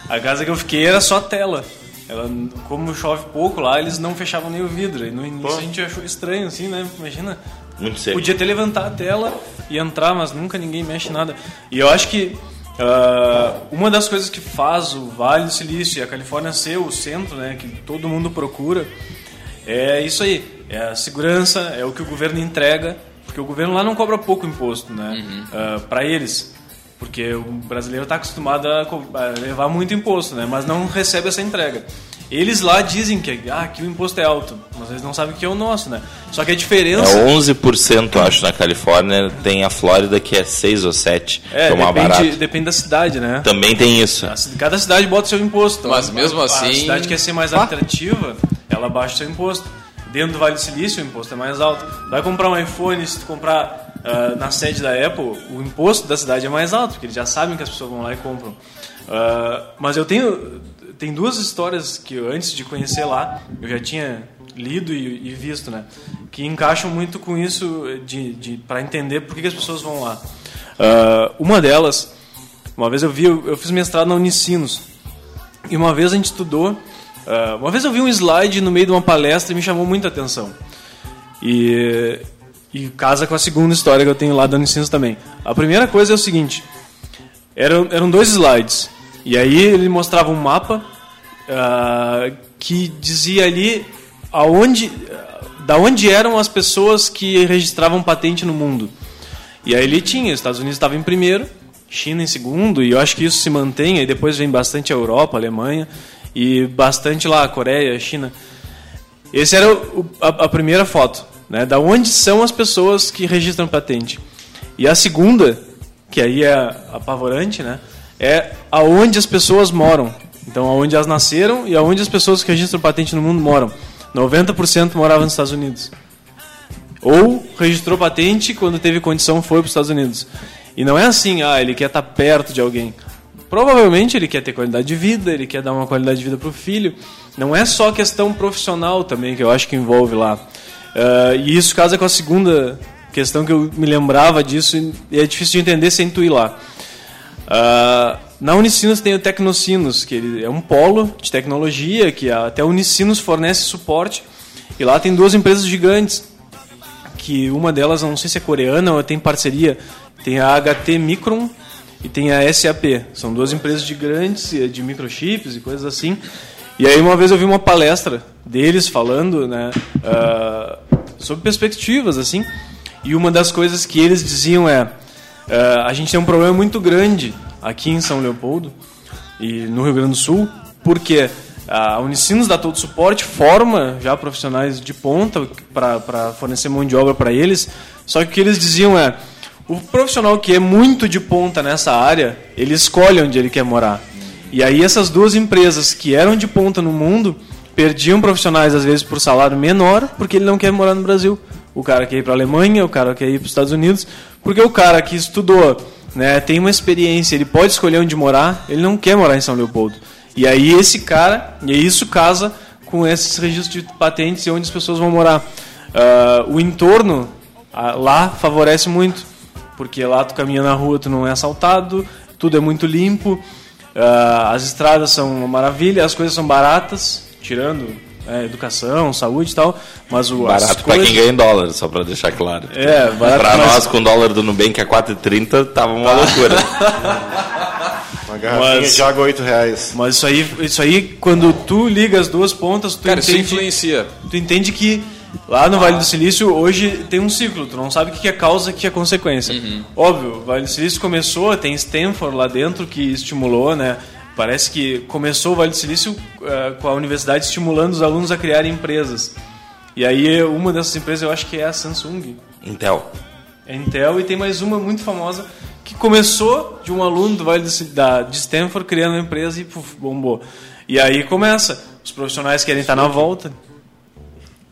a casa que eu fiquei era só tela. Ela, como chove pouco lá, eles não fechavam nem o vidro. E no início Pô. a gente achou estranho, assim, né? Imagina. Muito seco. Podia até levantar a tela e entrar, mas nunca ninguém mexe nada. E eu acho que ah, uma das coisas que faz o Vale do Silício e a Califórnia ser o centro, né, que todo mundo procura, é isso aí. É a segurança, é o que o governo entrega, porque o governo lá não cobra pouco imposto, né, para eles. Porque o brasileiro está acostumado a, levar muito imposto, né? Mas não recebe essa entrega. Eles lá dizem que ah, aqui o imposto é alto, mas eles não sabem que é o nosso, né? Só que a É diferença 11%, acho, na Califórnia. Tem a Flórida que é 6 ou 7, É, que é mais depende, barato. depende da cidade, né? Também tem isso. Cada cidade bota o seu imposto. Mas mesmo a, assim- A cidade quer ser mais atrativa, ela baixa o seu imposto. Dentro do Vale do Silício, o imposto é mais alto. Vai comprar um iPhone, se tu comprar ah, na sede da Apple, o imposto da cidade é mais alto, porque eles já sabem que as pessoas vão lá e compram. Ah, mas eu tenho, tem duas histórias que eu, antes de conhecer lá, eu já tinha lido e, e visto, né? Que encaixam muito com isso de, de, para entender por que, que as pessoas vão lá. Ah, uma delas, uma vez eu vi, eu, eu fiz mestrado na Unicinos. E uma vez a gente estudou. uma vez eu vi um slide no meio de uma palestra e me chamou muita atenção. E, e casa com a segunda história que eu tenho lá da Unicinos também. A primeira coisa é o seguinte: eram, eram dois slides. E aí ele mostrava um mapa ah, que dizia ali aonde, da onde eram as pessoas que registravam patente no mundo. E aí ele tinha, os Estados Unidos estava em primeiro, China em segundo, e eu acho que isso se mantém, aí depois vem bastante a Europa, a Alemanha, e bastante lá a Coreia, a China. Esse era o- a, a primeira foto, né? Da onde são as pessoas que registram patente. E a segunda, que aí é apavorante, né? É aonde as pessoas moram. Então, aonde elas nasceram e aonde as pessoas que registram patente no mundo moram. 90% moravam nos Estados Unidos. Ou registrou patente quando teve condição foi para os Estados Unidos. E não é assim, ah, ele quer estar perto de alguém. Provavelmente ele quer ter qualidade de vida, ele quer dar uma qualidade de vida para o filho. Não é só questão profissional também que eu acho que envolve lá. Ah, e isso casa com a segunda questão que eu me lembrava disso e é difícil de entender sem tu ir lá. Ah, na Unicinos tem o Tecnocinos, que ele é um polo de tecnologia que até a Unicinos fornece suporte. E lá tem duas empresas gigantes, que uma delas, não sei se é coreana ou tem parceria, tem a HT Micron e tem a SAP. São duas empresas de grandes, eh, de microchips e coisas assim. E aí uma vez eu vi uma palestra deles falando né, ah, sobre perspectivas, assim, e uma das coisas que eles diziam é ah, a gente tem um problema muito grande aqui em São Leopoldo e no Rio Grande do Sul, porque a Unicinos dá todo suporte, forma já profissionais de ponta para fornecer mão de obra para eles, só que o que eles diziam é o profissional que é muito de ponta nessa área, ele escolhe onde ele quer morar. E aí essas duas empresas que eram de ponta no mundo perdiam profissionais às vezes por salário menor, porque ele não quer morar no Brasil. O cara quer ir para a Alemanha, o cara quer ir para os Estados Unidos, porque o cara que estudou, né, tem uma experiência, ele pode escolher onde morar, ele não quer morar em São Leopoldo. E aí esse cara, e isso casa com esses registros de patentes e onde as pessoas vão morar. Ah, o entorno ah, lá favorece muito, porque lá tu caminha na rua, tu não é assaltado, tudo é muito limpo, ah, as estradas são uma maravilha, as coisas são baratas, tirando é, educação, saúde e tal, mas o Barato pra coisas- quem ganha em dólar, só pra deixar claro. É, barato, pra mas- nós, com o dólar do Nubank a 4,30, tava uma loucura. <laughs> Uma garrafinha Mas- de água, 8 reais. Mas isso aí, isso aí, quando tu liga as duas pontas, tu Cara, isso entende, influencia. tu entende que lá no Vale do Silício hoje tem um ciclo, tu não sabe o que é causa e o que é consequência. Óbvio, o Vale do Silício começou, tem Stanford lá dentro que estimulou, né? Parece que começou o Vale do Silício eh, com a universidade estimulando os alunos a criarem empresas. E aí uma dessas empresas eu acho que é a Samsung. Intel. É Intel e tem mais uma muito famosa que começou de um aluno do Vale do Sil- da, de Stanford criando uma empresa e puf, bombou. E aí começa. Os profissionais querem estar na volta.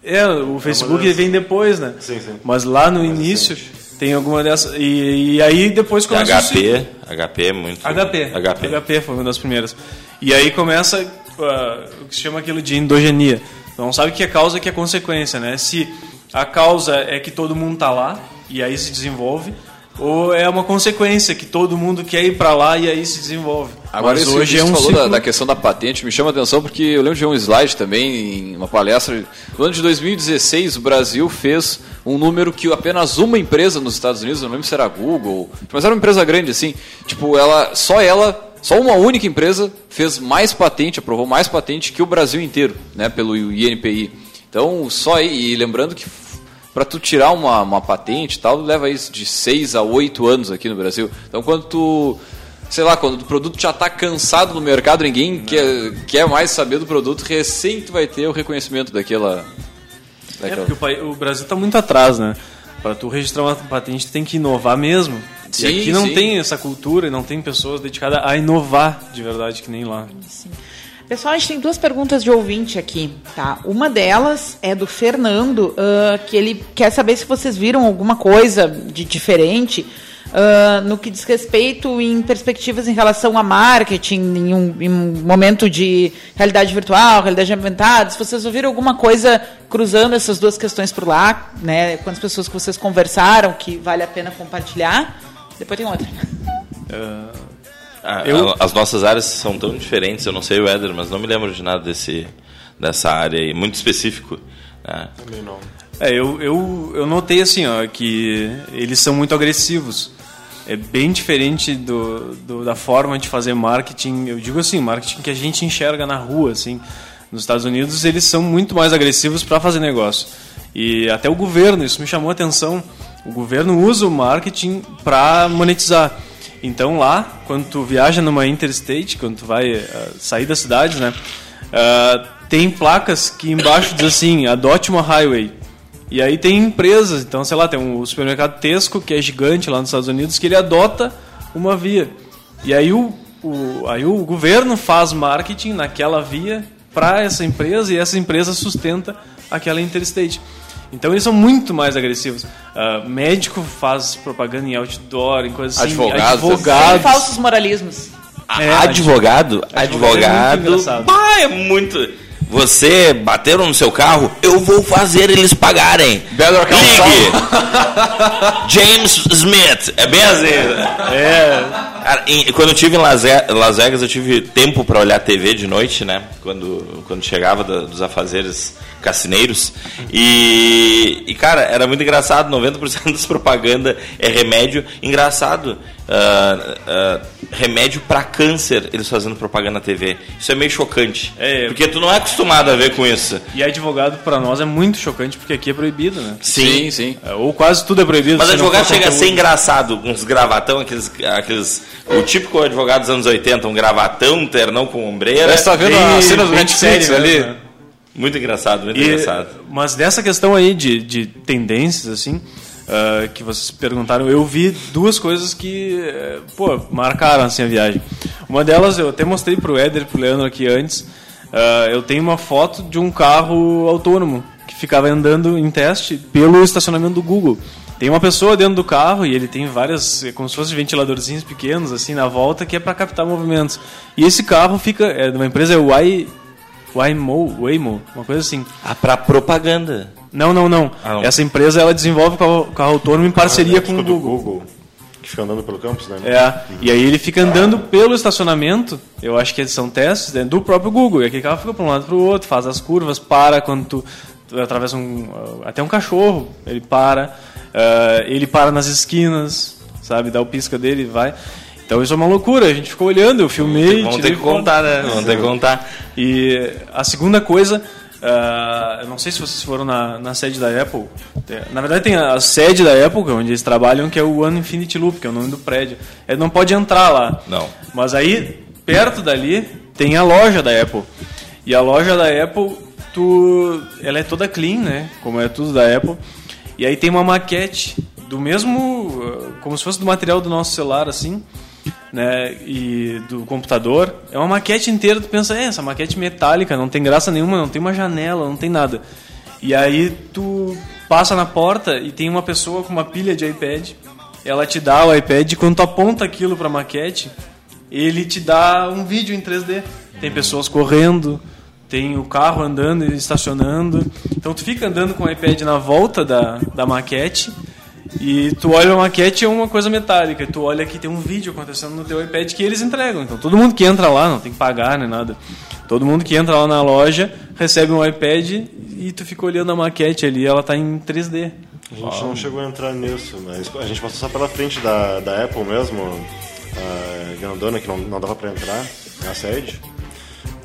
É, o Facebook das- vem depois, né? Sim, sim. Mas lá no início tem alguma dessas. E, e aí depois começa o ciclo. HP, HP é muito. HP. HP. HP foi uma das primeiras. E aí começa ah, o que se chama aquilo de endogenia. Não sabe o que é causa e o que é consequência, né? Se a causa é que todo mundo tá lá e aí se desenvolve, ou é uma consequência que todo mundo quer ir para lá e aí se desenvolve. Agora, Mas isso, hoje é um falou ciclo... da, da questão da patente me chama a atenção porque eu lembro de um slide também em uma palestra. No ano de 2016, o Brasil fez um número que apenas uma empresa nos Estados Unidos, não lembro se era a Google, mas era uma empresa grande assim. Tipo, ela, só ela, só uma única empresa fez mais patente, aprovou mais patente que o Brasil inteiro, né, pelo INPI. Então, só aí, e lembrando que para tu tirar uma, uma patente e tal, leva isso de 6 a 8 anos aqui no Brasil. Então, quando tu, sei lá, quando o produto já está cansado no mercado, ninguém quer, quer mais saber do produto, recém tu vai ter o reconhecimento daquela... É, daquela... porque o, pai- o Brasil está muito atrás, né? Para tu registrar uma patente, tu tem que inovar mesmo. Sim, e aqui não sim. tem essa cultura e não tem pessoas dedicadas a inovar de verdade, que nem lá. Pessoal, a gente tem duas perguntas de ouvinte aqui, tá? Uma delas é do Fernando, ah, que ele quer saber se vocês viram alguma coisa de diferente ah, no que diz respeito em perspectivas em relação a marketing, em um, em um momento de realidade virtual, realidade aumentada. Se vocês ouviram alguma coisa cruzando essas duas questões por lá, né? Com as pessoas que vocês conversaram, que vale a pena compartilhar. Depois tem outra. Ah, Eu- a- As nossas áreas são tão diferentes, eu não sei o Éder, mas não me lembro de nada desse, dessa área aí, muito específico. né? Também não. É, eu, eu, eu notei assim, ó, que eles são muito agressivos. É bem diferente do, do- da forma de fazer marketing. Eu digo assim, marketing que a gente enxerga na rua, assim. Nos Estados Unidos eles são muito mais agressivos para fazer negócio. E até o governo, isso me chamou a atenção. O governo usa o marketing para monetizar. Então lá, quando tu viaja numa interstate, quando tu vai eh, sair da cidade, né, ah, tem placas que embaixo diz assim, adote uma highway. E aí tem empresas, então sei lá, tem um supermercado Tesco que é gigante lá nos Estados Unidos que ele adota uma via. E aí o, o, aí o governo faz marketing naquela via para essa empresa e essa empresa sustenta aquela interstate. Então eles são muito mais agressivos. Ah, médico faz propaganda em outdoor, em coisas assim. Advogados, Sem advogados. falsos moralismos. É, advogado, advogado é muito advogado, engraçado. pá, é muito. Você bateram no seu carro, eu vou fazer eles pagarem. Better Ligue. <laughs> James Smith, é bem assim. É, Cara, em- quando eu tive em Las Vegas, eu tive tempo para olhar TV de noite, né? Quando, quando chegava da- dos afazeres cassineiros. E, e, cara, era muito engraçado. 90% <laughs> das propaganda é remédio. Engraçado. Ah, ah, remédio para câncer, eles fazendo propaganda na TV. Isso é meio chocante. É. Porque tu não é acostumado a ver com isso. e advogado para nós é muito chocante porque aqui é proibido, né? Sim, sim. É, Ou quase tudo é proibido. Mas advogado chega a ser engraçado, uns gravatão, aqueles, aqueles. O típico advogado dos anos 80, um gravatão, um ternão com ombreira. Você tá vendo Bem- a cena do Netflix sério ali? né? Muito engraçado, muito E- engraçado. mas dessa questão aí de, de tendências, assim, ah, que vocês perguntaram, eu vi duas coisas que, eh, pô, marcaram, assim, a viagem. Uma delas, eu até mostrei pro Éder e pro Leandro aqui antes, ah, eu tenho uma foto de um carro autônomo que ficava andando em teste pelo estacionamento do Google. Tem uma pessoa dentro do carro e ele tem várias, é como se fossem ventiladorzinhos pequenos, assim, na volta, que é para captar movimentos. E esse carro fica, é de uma empresa, é o. Waymo, Waymo, uma coisa assim. Ah, pra propaganda. Não, não, não. Ah, não. Essa empresa ela desenvolve carro, carro autônomo em parceria Ah, com o tipo do Google. Google. Que fica andando pelo campus, né? É, e aí ele fica andando pelo estacionamento, eu acho que eles são testes né, do próprio Google. E aquele carro fica para um lado para o outro, faz as curvas, para quando tu, tu atravessa um, até um cachorro, ele para, ah, ele para nas esquinas, sabe, dá o pisca dele e vai. Então isso é uma loucura, a gente ficou olhando, eu filmei, Vamos ter que contar, né? Vamos ter que contar. E a segunda coisa, ah, eu não sei se vocês foram na, na sede da Apple. É, Na verdade, tem a sede da Apple, é onde eles trabalham, que é o One Infinity Loop, que é o nome do prédio. Ele não pode entrar lá. Não. Mas aí, perto dali, tem a loja da Apple. E a loja da Apple, tu, ela é toda clean, né? Como é tudo da Apple. E aí tem uma maquete do mesmo, ah, como se fosse do material do nosso celular, assim, né, e do computador, é uma maquete inteira, tu pensa, é, essa maquete metálica, não tem graça nenhuma, não tem uma janela, não tem nada. E aí tu passa na porta e tem uma pessoa com uma pilha de iPad, ela te dá o iPad, e quando tu aponta aquilo pra maquete, ele te dá um vídeo em 3D. Tem pessoas correndo, tem o carro andando e estacionando. Então tu fica andando com o iPad na volta da, da maquete e tu olha a maquete é uma coisa metálica. Tu olha que tem um vídeo acontecendo no teu iPad que eles entregam. Então todo mundo que entra lá, não tem que pagar nem nada. Todo mundo que entra lá na loja recebe um iPad e tu fica olhando a maquete ali, ela tá em 3D. A gente não chegou a entrar nisso, mas a gente passou só pela frente da, da Apple mesmo, a grandona que não, não dava pra entrar, na sede.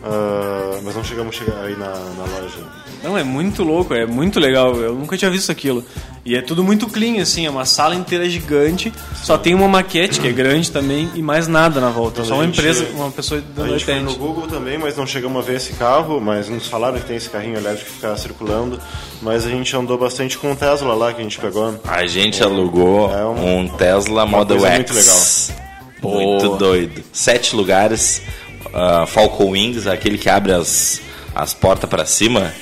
Ah, mas não chegamos a chegar aí na, na loja. Não, é muito louco, é muito legal. Eu nunca tinha visto aquilo. E é tudo muito clean, assim, é uma sala inteira gigante, só tem uma maquete que é grande também e mais nada na volta. Mas só a uma gente- empresa, uma pessoa A dando gente foi no Google também, mas não chegamos a ver esse carro, mas nos falaram que tem esse carrinho elétrico que fica circulando. Mas a gente andou bastante com o Tesla lá que a gente pegou. A gente alugou É um- um, Tesla Model X. muito Muito Boa. doido. Sete lugares. Ah, Falcon Wings, aquele que abre as, as portas pra cima.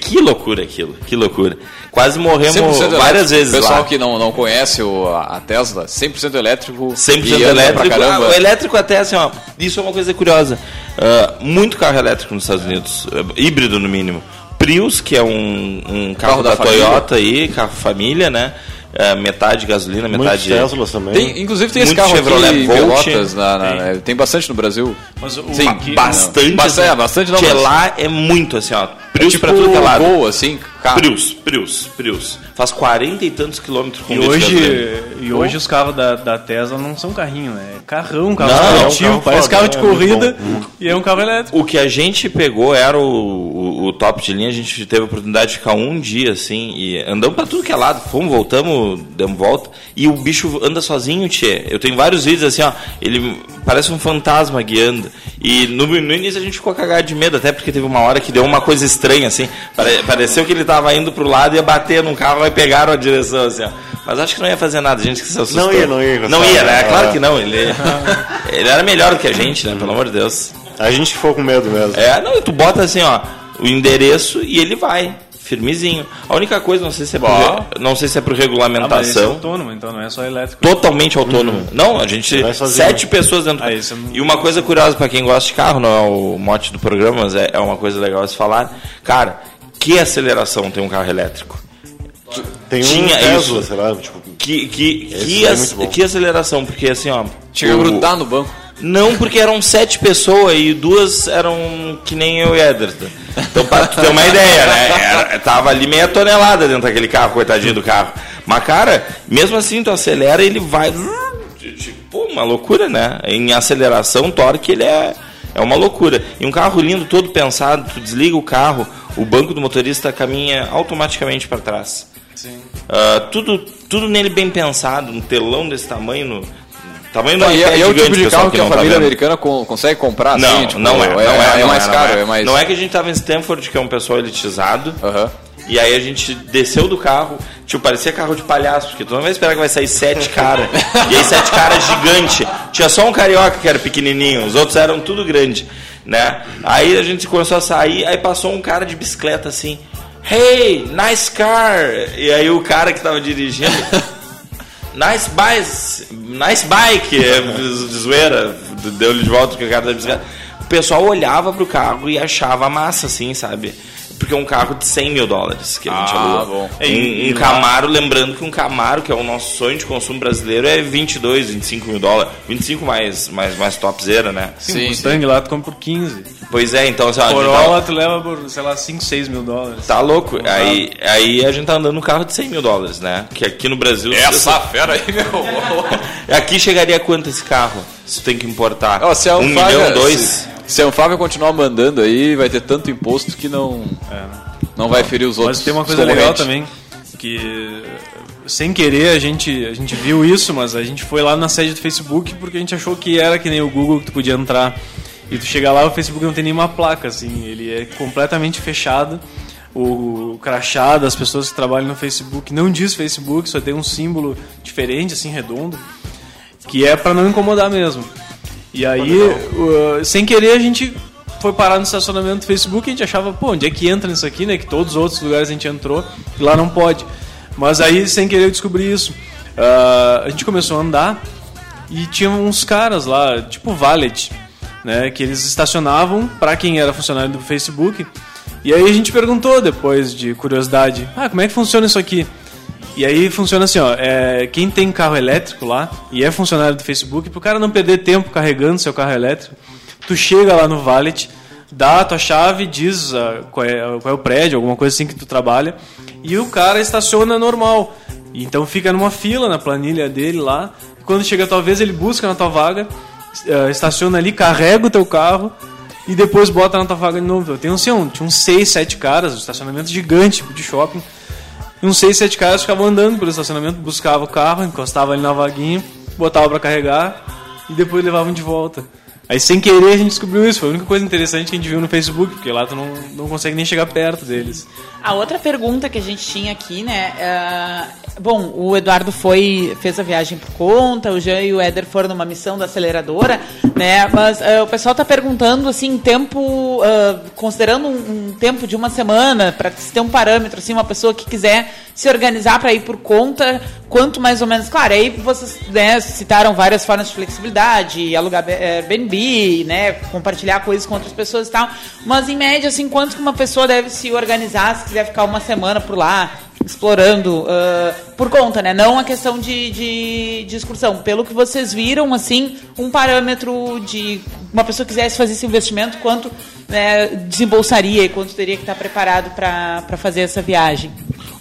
Que loucura aquilo, que loucura. Quase morremos 100% várias vezes O pessoal lá. que não, não conhece o, a Tesla, 100% elétrico. 100% e anda elétrico. Ah, o elétrico até assim, ó. Isso é uma coisa curiosa. Ah, muito carro elétrico nos Estados Unidos, ah, híbrido no mínimo. Prius, que é um, um carro, Carro da, da. Toyota aí, carro família, né? Ah, metade gasolina, Muitos metade. Teslas também. Tem, inclusive tem esse Muito carro Chevrolet aqui Volt. Pelotas, na, na- Tem. tem bastante no Brasil. Mas o Sim, aqui- Bastante. Bastante, assim, é, bastante não, que mas- lá é muito assim, ó. Prius tipo pra tudo que é lado. Gol, assim, carro. Prius, Prius, Prius. Faz 40 e tantos quilômetros com E hoje, e hoje os carros da, da Tesla não são carrinho, né? É carrão, carro Não, esportivo, é um carro parece foda, carro de é corrida e é um carro elétrico. O que a gente pegou era o, o, o top de linha, a gente teve a oportunidade de ficar um dia assim, e andamos pra tudo que é lado, fomos, voltamos, demos volta, e o bicho anda sozinho, tchê. Eu tenho vários vídeos assim, ó, ele parece um fantasma guiando. E no, no início a gente ficou cagado de medo, até porque teve uma hora que deu uma coisa estranha, assim, pare- pareceu que ele tava indo pro lado e ia bater num carro e pegaram a direção, assim, ó. Mas acho que não ia fazer nada, a gente que se assustou. Não ia, não ia Não ia, né? Claro Ah. que não, ele, <laughs> ele era melhor do que a gente, né? Pelo amor de Deus. A gente ficou com medo mesmo. É, não, tu bota assim, ó, o endereço e ele vai, firmezinho. A única coisa, não sei se é por, não sei se é por Ah, mas esse é regulamentação. autônomo, então não é só elétrico. Totalmente autônomo. Não, a gente. Sete pessoas dentro. Ah, isso não- E uma coisa curiosa pra quem gosta de carro, não é o mote do programa, mas é, é uma coisa legal se falar. Cara, que aceleração tem um carro elétrico? Tem um Tinha Tesla, isso. sei lá, tipo, Que, que, que, é ac- que aceleração, porque assim, ó. Chega a o- grudar no banco. Não, porque eram sete pessoas e duas eram que nem eu e Ederson. Então, tu ter uma ideia, né? Era- tava ali meia tonelada dentro daquele carro, coitadinho do carro. Mas, cara, mesmo assim, tu acelera ele vai. Tipo, uma loucura, né? Em aceleração, torque, ele é, é uma loucura. E um carro lindo, todo pensado, tu desliga o carro, o banco do motorista caminha automaticamente para trás. Ah, tudo, tudo nele bem pensado, um telão desse tamanho, no tamanho do E é, é o gigante, tipo de carro que a não tá família vendo. americana con- consegue comprar, Não, assim, tipo, não é, não é, é, não mais não caro, é. é mais... Não é que a gente tava em Stanford, que é um pessoal elitizado, Aham. e aí a gente desceu do carro, tipo, parecia carro de palhaço, porque tu não vai esperar que vai sair sete caras. <laughs> e aí sete caras gigante. Tinha só um carioca que era pequenininho, os outros eram tudo grande, né? Aí a gente começou a sair, aí passou um cara de bicicleta assim, hey, nice car! E aí o cara que tava dirigindo, <laughs> nice bike, nice bike, é, de zoeira, deu-lhe de volta o cara da bicicleta. O pessoal olhava pro carro e achava massa, assim, sabe? Porque é um carro de 100 mil dólares que a gente Ah, alugou. bom. Um, E- um Camaro, lembrando que um Camaro, que é o nosso sonho de consumo brasileiro, é 22, 25 mil dólares. 25 mais, mais, mais topzera, né? Sim, Sim, o Mustang lá tu compra por 15. Pois é, então assim, Corolla tu leva por, sei lá, 5, 6 mil dólares. tá, tá louco. Aí, aí a gente tá andando no carro de 100 mil dólares, né? Que aqui no Brasil... Essa fera aí, meu. <laughs> Aqui chegaria quanto esse carro? Se tu tem que importar? Ó, se a um milhão, dois? Se, se a Anfávia continuar mandando aí, vai ter tanto imposto que não, não vai ferir os outros. Mas tem uma coisa legal também, que sem querer a gente, a gente viu isso, mas a gente foi lá na sede do Facebook porque a gente achou que era que nem o Google que tu podia entrar. E tu chega lá, o Facebook não tem nenhuma placa, assim, ele é completamente fechado. O crachá das pessoas que trabalham no Facebook não diz Facebook, só tem um símbolo diferente, assim, redondo. Que é para não incomodar mesmo. E aí, uh, sem querer, a gente foi parar no estacionamento do Facebook e a gente achava, pô, onde é que entra nisso aqui, né? Que todos os outros lugares a gente entrou e lá não pode. Mas aí, sem querer, eu descobri isso. Uh, a gente começou a andar e tinha uns caras lá, tipo valet, né? Que eles estacionavam para quem era funcionário do Facebook. E aí a gente perguntou depois de curiosidade, ah, como é que funciona isso aqui? E aí funciona assim, ó, é, quem tem carro elétrico lá e é funcionário do Facebook, pro cara não perder tempo carregando seu carro elétrico, tu chega lá no Valet, dá a tua chave, diz uh, qual, é, qual é o prédio, alguma coisa assim que tu trabalha, e o cara estaciona normal. Então fica numa fila na planilha dele lá, quando chega a tua vez ele busca na tua vaga, uh, estaciona ali, carrega o teu carro, e depois bota na tua vaga de novo. Eu tenho assim, um, tinha uns 6, 7 caras, um estacionamento gigante de shopping, e uns 6, 7 caras ficavam andando pelo estacionamento, buscavam o carro, encostavam ali na vaguinha, botavam para carregar e depois levavam de volta. Aí sem querer a gente descobriu isso, foi a única coisa interessante que a gente viu no Facebook, porque lá tu não, não consegue nem chegar perto deles. A outra pergunta que a gente tinha aqui, né? Uh, bom, o Eduardo foi fez a viagem por conta, o Jean e o Éder foram numa missão da aceleradora, né? Mas uh, o pessoal está perguntando assim, tempo, uh, considerando um, um, tempo de uma semana, para se ter um parâmetro, assim, uma pessoa que quiser se organizar para ir por conta, quanto mais ou menos. Claro, aí vocês né, citaram várias formas de flexibilidade, alugar Airbnb, né? Compartilhar coisas com outras pessoas e tal. Mas em média, assim, quanto que uma pessoa deve se organizar? Se quiser ficar uma semana por lá, explorando uh, por conta, né? Não a questão de, de, de, excursão. Pelo que vocês viram, assim, um parâmetro de uma pessoa quisesse fazer esse investimento, quanto né, desembolsaria e quanto teria que estar preparado para fazer essa viagem?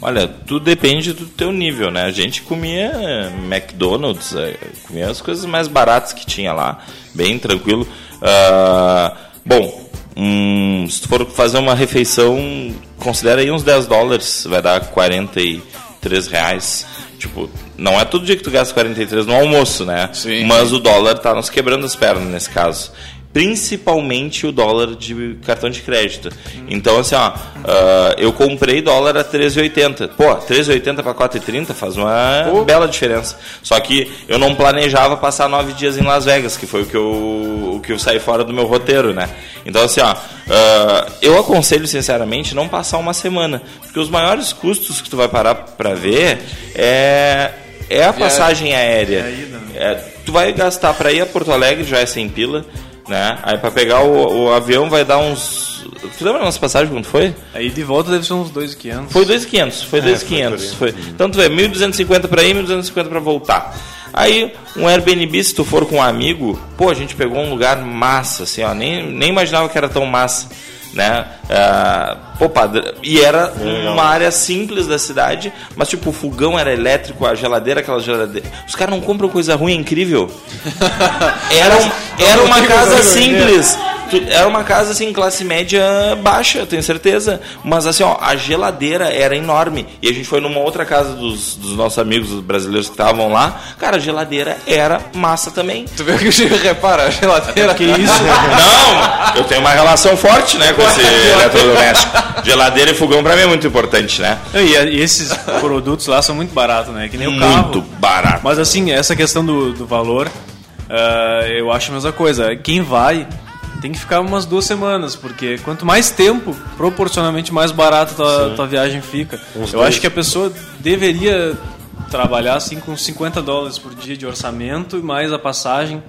Olha, tudo depende do teu nível, né? A gente comia McDonald's, é, comia as coisas mais baratas que tinha lá, bem tranquilo. Uh, bom, um, se tu for fazer uma refeição, considera aí uns 10 dólares, vai dar 43 reais. Tipo, não é todo dia que tu gasta 43 no almoço, né? Sim. Mas o dólar tá nos quebrando as pernas nesse caso principalmente o dólar de cartão de crédito. Então, assim, ó, uh, eu comprei dólar a 13,80. Pô, 13,80 para 4,30 faz uma Pô. bela diferença. Só que eu não planejava passar nove dias em Las Vegas, que foi o que eu, o que eu saí fora do meu roteiro, né? Então, assim, ó, uh, eu aconselho, sinceramente, não passar uma semana, porque os maiores custos que tu vai parar para ver é, é a passagem aérea. Né? É, tu vai gastar para ir a Porto Alegre, já é sem pila, né? Aí para pegar o, o, avião vai dar uns. Tu lembra a nossa passagem quando foi? Aí de volta deve ser uns 2.500. Foi 2.500, foi 2.500. É, foi. Então tu vê, 1.250 para ir, 1.250 para voltar. Aí, um Airbnb, se tu for com um amigo, pô, a gente pegou um lugar massa, assim, ó, nem, nem imaginava que era tão massa né? Uh, padre, e era uma área simples da cidade, mas tipo, o fogão era elétrico, a geladeira, aquela geladeira. Os caras não compram coisa ruim, é incrível. <laughs> Era, um, era uma casa simples era uma casa assim, classe média baixa, tenho certeza. Mas assim, ó, a geladeira era enorme. E a gente foi numa outra casa dos, dos nossos amigos brasileiros que estavam lá. Cara, a geladeira era massa também. Tu vê que o <laughs> repara, a geladeira. Que isso? <laughs> Não, eu tenho uma relação forte, né, com esse eletrodoméstico. Geladeira e fogão pra mim é muito importante, né? E, e esses produtos lá são muito baratos, né? Que nem o carro. Muito barato. Mas assim, essa questão do, do valor, uh, eu acho a mesma coisa. Quem vai tem que ficar umas duas semanas, porque quanto mais tempo, proporcionalmente mais barato tua, tua viagem fica. Uns Eu dois. acho que a pessoa deveria trabalhar assim com 50 dólares por dia de orçamento e mais a passagem.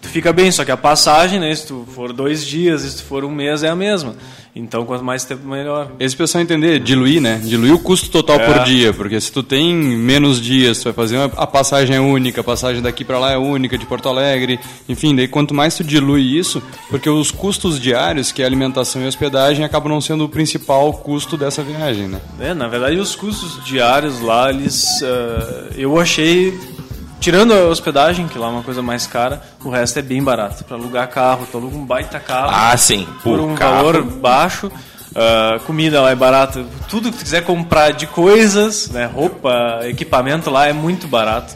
Tu fica bem, só que a passagem, né, se tu for dois dias, se tu for um mês, é a mesma. Então, quanto mais tempo, melhor. Esse pessoal entender, diluir, né? Diluir o custo total é. por dia, porque se tu tem menos dias, tu vai fazer uma, a passagem é única, a passagem daqui para lá é única, de Porto Alegre, enfim, daí quanto mais tu dilui isso, porque os custos diários, que é alimentação e hospedagem, acabam não sendo o principal custo dessa viagem, né? É, na verdade, os custos diários lá, eles, uh, eu achei Tirando a hospedagem, que lá é uma coisa mais cara, o resto é bem barato. Para alugar carro, tu aluga um baita carro. Ah, sim. Por, um carro. valor baixo. Uh, comida lá é barato. Tudo que tu quiser comprar de coisas, né, roupa, equipamento lá é muito barato.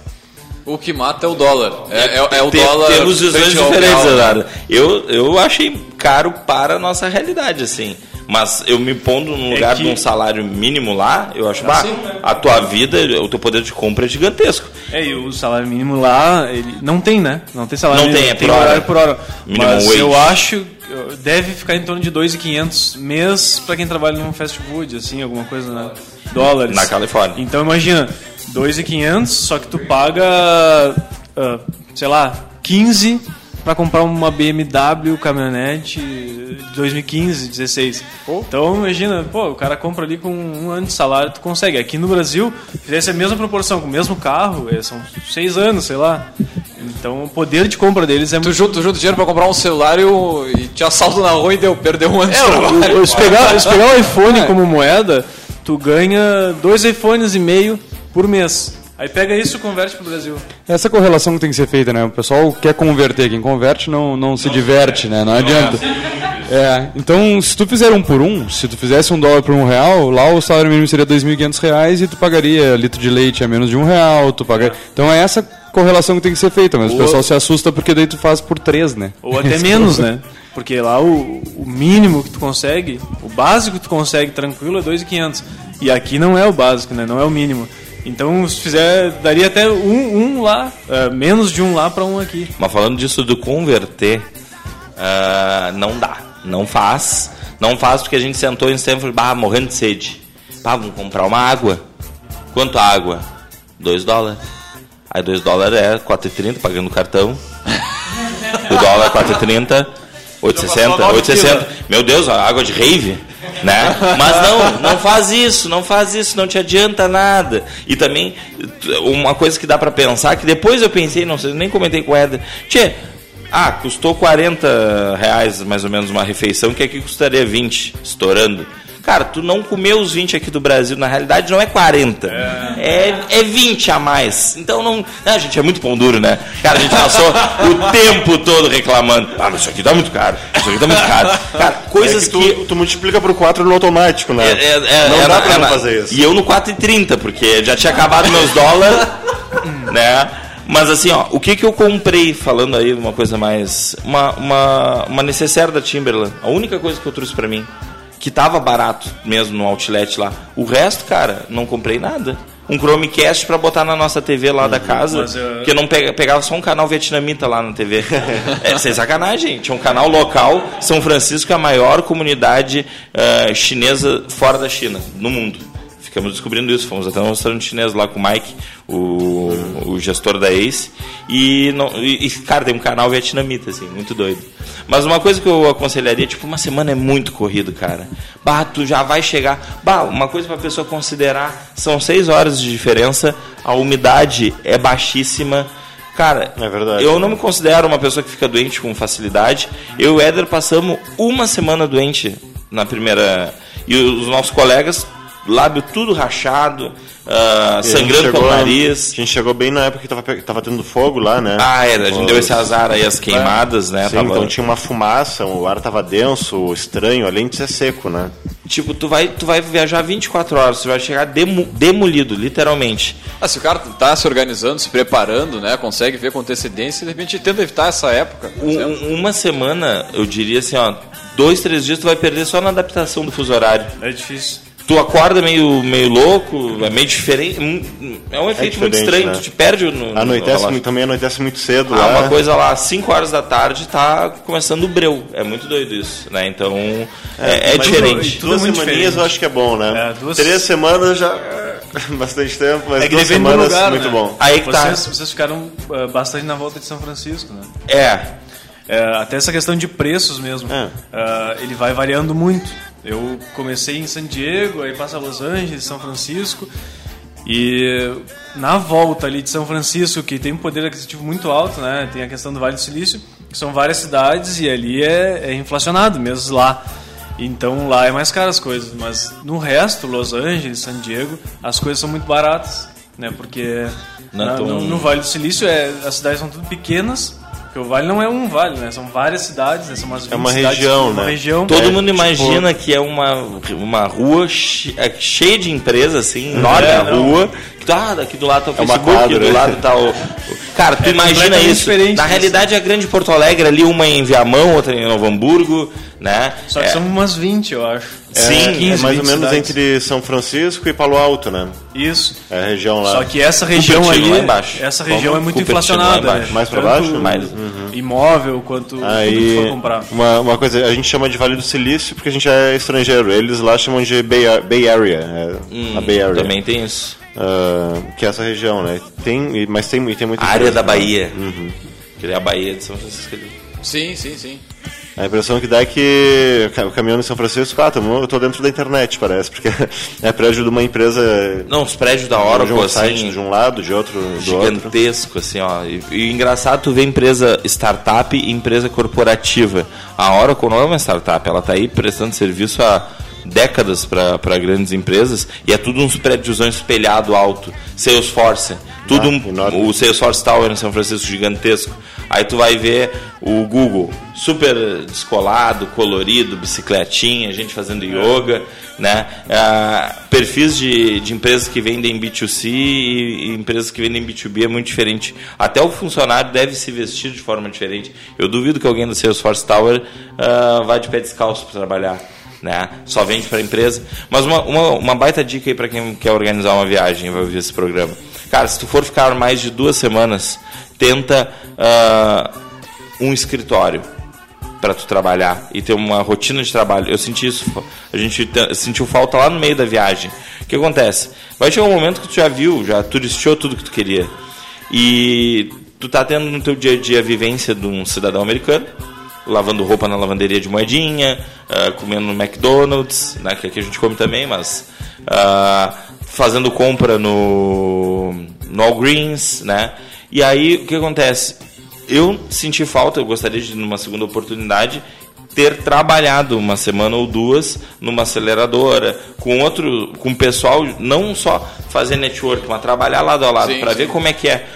O que mata é o dólar. É, é, é o Tem, dólar. Temos visões diferentes, Eduardo. Eu, eu achei caro para a nossa realidade, assim. Mas eu me pondo no é lugar que... de um salário mínimo lá, eu acho, bah, a tua vida, o teu poder de compra é gigantesco. É, e o salário mínimo lá, ele não tem, né? Não tem salário Não mínimo, tem, é por hora. horário por hora. Minimum Mas wage. eu acho deve ficar em torno de 2.500 mês para quem trabalha num fast food, assim, alguma coisa, né? Dólares. Na Califórnia. Então imagina, 2.500, só que tu paga, ah, sei lá, 15 para comprar uma BMW caminhonete de 2015, 16. Então imagina, pô, o cara compra ali com um ano de salário, tu consegue. Aqui no Brasil, fizesse a mesma proporção com o mesmo carro, é, são seis anos, sei lá. Então o poder de compra deles é Tu muito. junta, tu junta dinheiro pra comprar um celular e, o- e te assalta na rua e deu, perdeu um ano de É, trabalho. o, o, se, pegar, <laughs> se pegar o iPhone como moeda, tu ganha dois iPhones e meio por mês. Aí pega isso e converte pro Brasil. Essa correlação que tem que ser feita, né? O pessoal quer converter, quem converte não, não se diverte, né? Não adianta. É, então, se tu fizer um por um, se tu fizesse um dólar por um real, lá o salário mínimo seria 2.500 reais e tu pagaria litro de leite a menos de um real, tu pagaria... Então é essa correlação que tem que ser feita, mas o Ou- pessoal se assusta porque daí tu faz por três, né? Ou até menos, né? Porque lá o, o mínimo que tu consegue, o básico que tu consegue tranquilo é 2.500. E aqui não é o básico, né? Não é o mínimo. Então, se fizer, daria até um, um lá, é, menos de um lá para um aqui. Mas falando disso do converter, ah, não dá. Não faz. Não faz porque a gente sentou em Stanford, bah, morrendo de sede. Bah, vamos comprar uma água. Quanto a água? 2 dólares. Aí 2 dólares é 4,30 pagando o cartão. <laughs> O dólar é 4,30. 8,60. 8,60. Meu Deus, a água de rave. Né? <laughs> Mas não, não faz isso, não faz isso, não te adianta nada. E também, uma coisa que dá pra pensar, que depois eu pensei, não sei, nem comentei com o Éder. Tchê, ah, custou 40 reais mais ou menos uma refeição, que aqui custaria 20, estourando. Cara, tu não comeu os 20 aqui do Brasil, na realidade não é 40. É, é 20 a mais. Então não. Não, gente, é muito pão duro, né? Cara, a gente passou o <laughs> tempo todo reclamando. Ah, mas isso aqui tá muito caro. Isso aqui tá muito caro. Cara, coisas É que tu, que. tu multiplica por 4 no automático, né? É, é, é, não dá pra não fazer isso. E eu no 4,30, porque já tinha acabado meus dólares, <laughs> né? Mas assim, ó, o que que eu comprei, falando aí uma coisa mais... Uma, uma, uma necessaire da Timberland, a única coisa que eu trouxe pra mim, que tava barato mesmo no outlet lá. O resto, cara, não comprei nada. Um Chromecast pra botar na nossa TV lá da casa, mas eu- que não pega- pegava só um canal vietnamita lá na TV. <laughs> é, sem sacanagem, gente. Tinha um canal local, São Francisco é a maior comunidade eh, chinesa fora da China, no mundo. Ficamos descobrindo isso, fomos até um restaurante chinês lá com o Mike, o, o gestor da Ace, e, não, e, cara, tem um canal vietnamita, assim, muito doido. Mas uma coisa que eu aconselharia, tipo, uma semana é muito corrido, cara. Bah, tu já vai chegar. Bah, uma coisa pra pessoa considerar, são seis horas de diferença, a umidade é baixíssima. Cara, É verdade. eu não me considero uma pessoa que fica doente com facilidade. Eu e o Éder passamos uma semana doente na primeira. E os nossos colegas, lábio tudo rachado, E gente sangrando chegou- pelo nariz. A gente chegou bem na época que tava, tava tendo fogo lá, né? Ah, é, a gente deu esse azar aí, as queimadas, né? Sim, tava- então tinha uma fumaça, o ar tava denso, estranho, além de ser seco, né? Tipo, tu vai, tu vai viajar 24 horas, tu vai chegar demo- demolido, literalmente. Ah, se o cara tá se organizando, se preparando, né? Consegue ver com antecedência, de repente tenta evitar essa época. um- uma semana, eu diria assim, ó, dois, três dias tu vai perder só na adaptação do fuso horário. É difícil. Tu acorda meio, meio louco, é meio diferente. hum, É um efeito muito diferente, estranho, né? tu te perde no. no Anoitece relógio. muito, também anoitece muito cedo Ah, lá. uma coisa lá, 5 horas da tarde tá começando o breu. É muito doido isso, né? Então é, é mas diferente. Duas muito semaninhas diferente. eu acho que é bom, né? É, duas- Três semanas já. <laughs> Bastante tempo, mas É duas semanas lugar, muito né? bom. Aí que tá. Vocês, vocês ficaram ah, bastante na volta de São Francisco, né? É. É, até essa questão de preços mesmo. É. Ah, ele vai variando muito. Eu comecei em San Diego, aí passa Los Angeles, São Francisco. E na volta ali de São Francisco, que tem um poder aquisitivo muito alto, né? Tem a questão do Vale do Silício, que são várias cidades e ali é, é inflacionado mesmo lá. Então lá é mais caro as coisas, mas no resto, Los Angeles, San Diego, as coisas são muito baratas, né? Porque é na- no, no Vale do Silício é, as cidades são tudo pequenas, porque o vale não é um vale, né? São várias cidades, né? São umas 20 uma cidades, região, uma né? região. Todo É, mundo tipo, imagina que é uma, uma rua é, cheia de empresas, assim, enorme É, a rua. Que, ah, daqui do lado tá o É uma Facebook, quadra, do lado tá o. Cara, tu É imagina isso. Na isso. realidade, a grande Porto Alegre ali, uma em Viamão, outra em Novo Hamburgo, né? Só que É, são umas 20, eu acho. É, Sim, é 15, mais ou 20 menos cidades. entre São Francisco e Palo Alto, né? Isso. É a região lá. Só que essa região Cupertino, aí, lá embaixo. essa Como? região é muito Cupertino, inflacionada. né? Mais pra Tanto baixo? Mais. Imóvel quanto tudo que Aí, for comprar. uma, uma coisa, a gente chama de Vale do Silício porque a gente é estrangeiro. Eles lá chamam de Bay, Bay Area, é, a Bay Area. Também tem isso. Ah, que é essa região, né? Tem, mas tem, e tem muita A área da? Bahia. Que é a Bahia de São Francisco. ali. Sim, sim, sim. A impressão que dá é que o caminhão em São Francisco, ah, tamo, eu tô dentro da internet, parece, porque <laughs> é prédio de uma empresa Não, os prédios da de Oracle, um site assim, de um lado, de outro, do outro. gigantesco, assim, ó. E, e engraçado, tu vê empresa startup e empresa corporativa. A Oracle não é uma startup, ela tá aí prestando serviço há décadas para grandes empresas e é tudo uns prédios espelhado alto. Salesforce, tudo Ah, um- o Salesforce Tower em São Francisco gigantesco. Aí tu vai ver o Google, super descolado, colorido, bicicletinha, gente fazendo yoga, né? Ah, perfis de, de empresas que vendem B2C e, e empresas que vendem B2B é muito diferente. Até o funcionário deve se vestir de forma diferente. Eu duvido que alguém do Salesforce Tower ah, vá de pé descalço para trabalhar. Né? Só vende para empresa. Mas uma, uma, uma baita dica aí para quem quer organizar uma viagem e vai ouvir esse programa. Cara, se tu for ficar mais de duas semanas, tenta ah, um escritório para tu trabalhar e ter uma rotina de trabalho. Eu senti isso, a gente te- sentiu falta lá no meio da viagem. O que acontece? Vai chegar um momento que tu já viu, já turistou tudo que tu queria. E tu tá tendo no teu dia a dia a vivência de um cidadão americano, lavando roupa na lavanderia de moedinha, ah, comendo no McDonald's, né, que aqui a gente come também, mas ah, fazendo compra no, no Walgreens, né? E aí o que acontece? Eu senti falta, eu gostaria de numa segunda oportunidade ter trabalhado uma semana ou duas numa aceleradora com outro com pessoal não só fazer network mas trabalhar lado a lado para ver como é que é.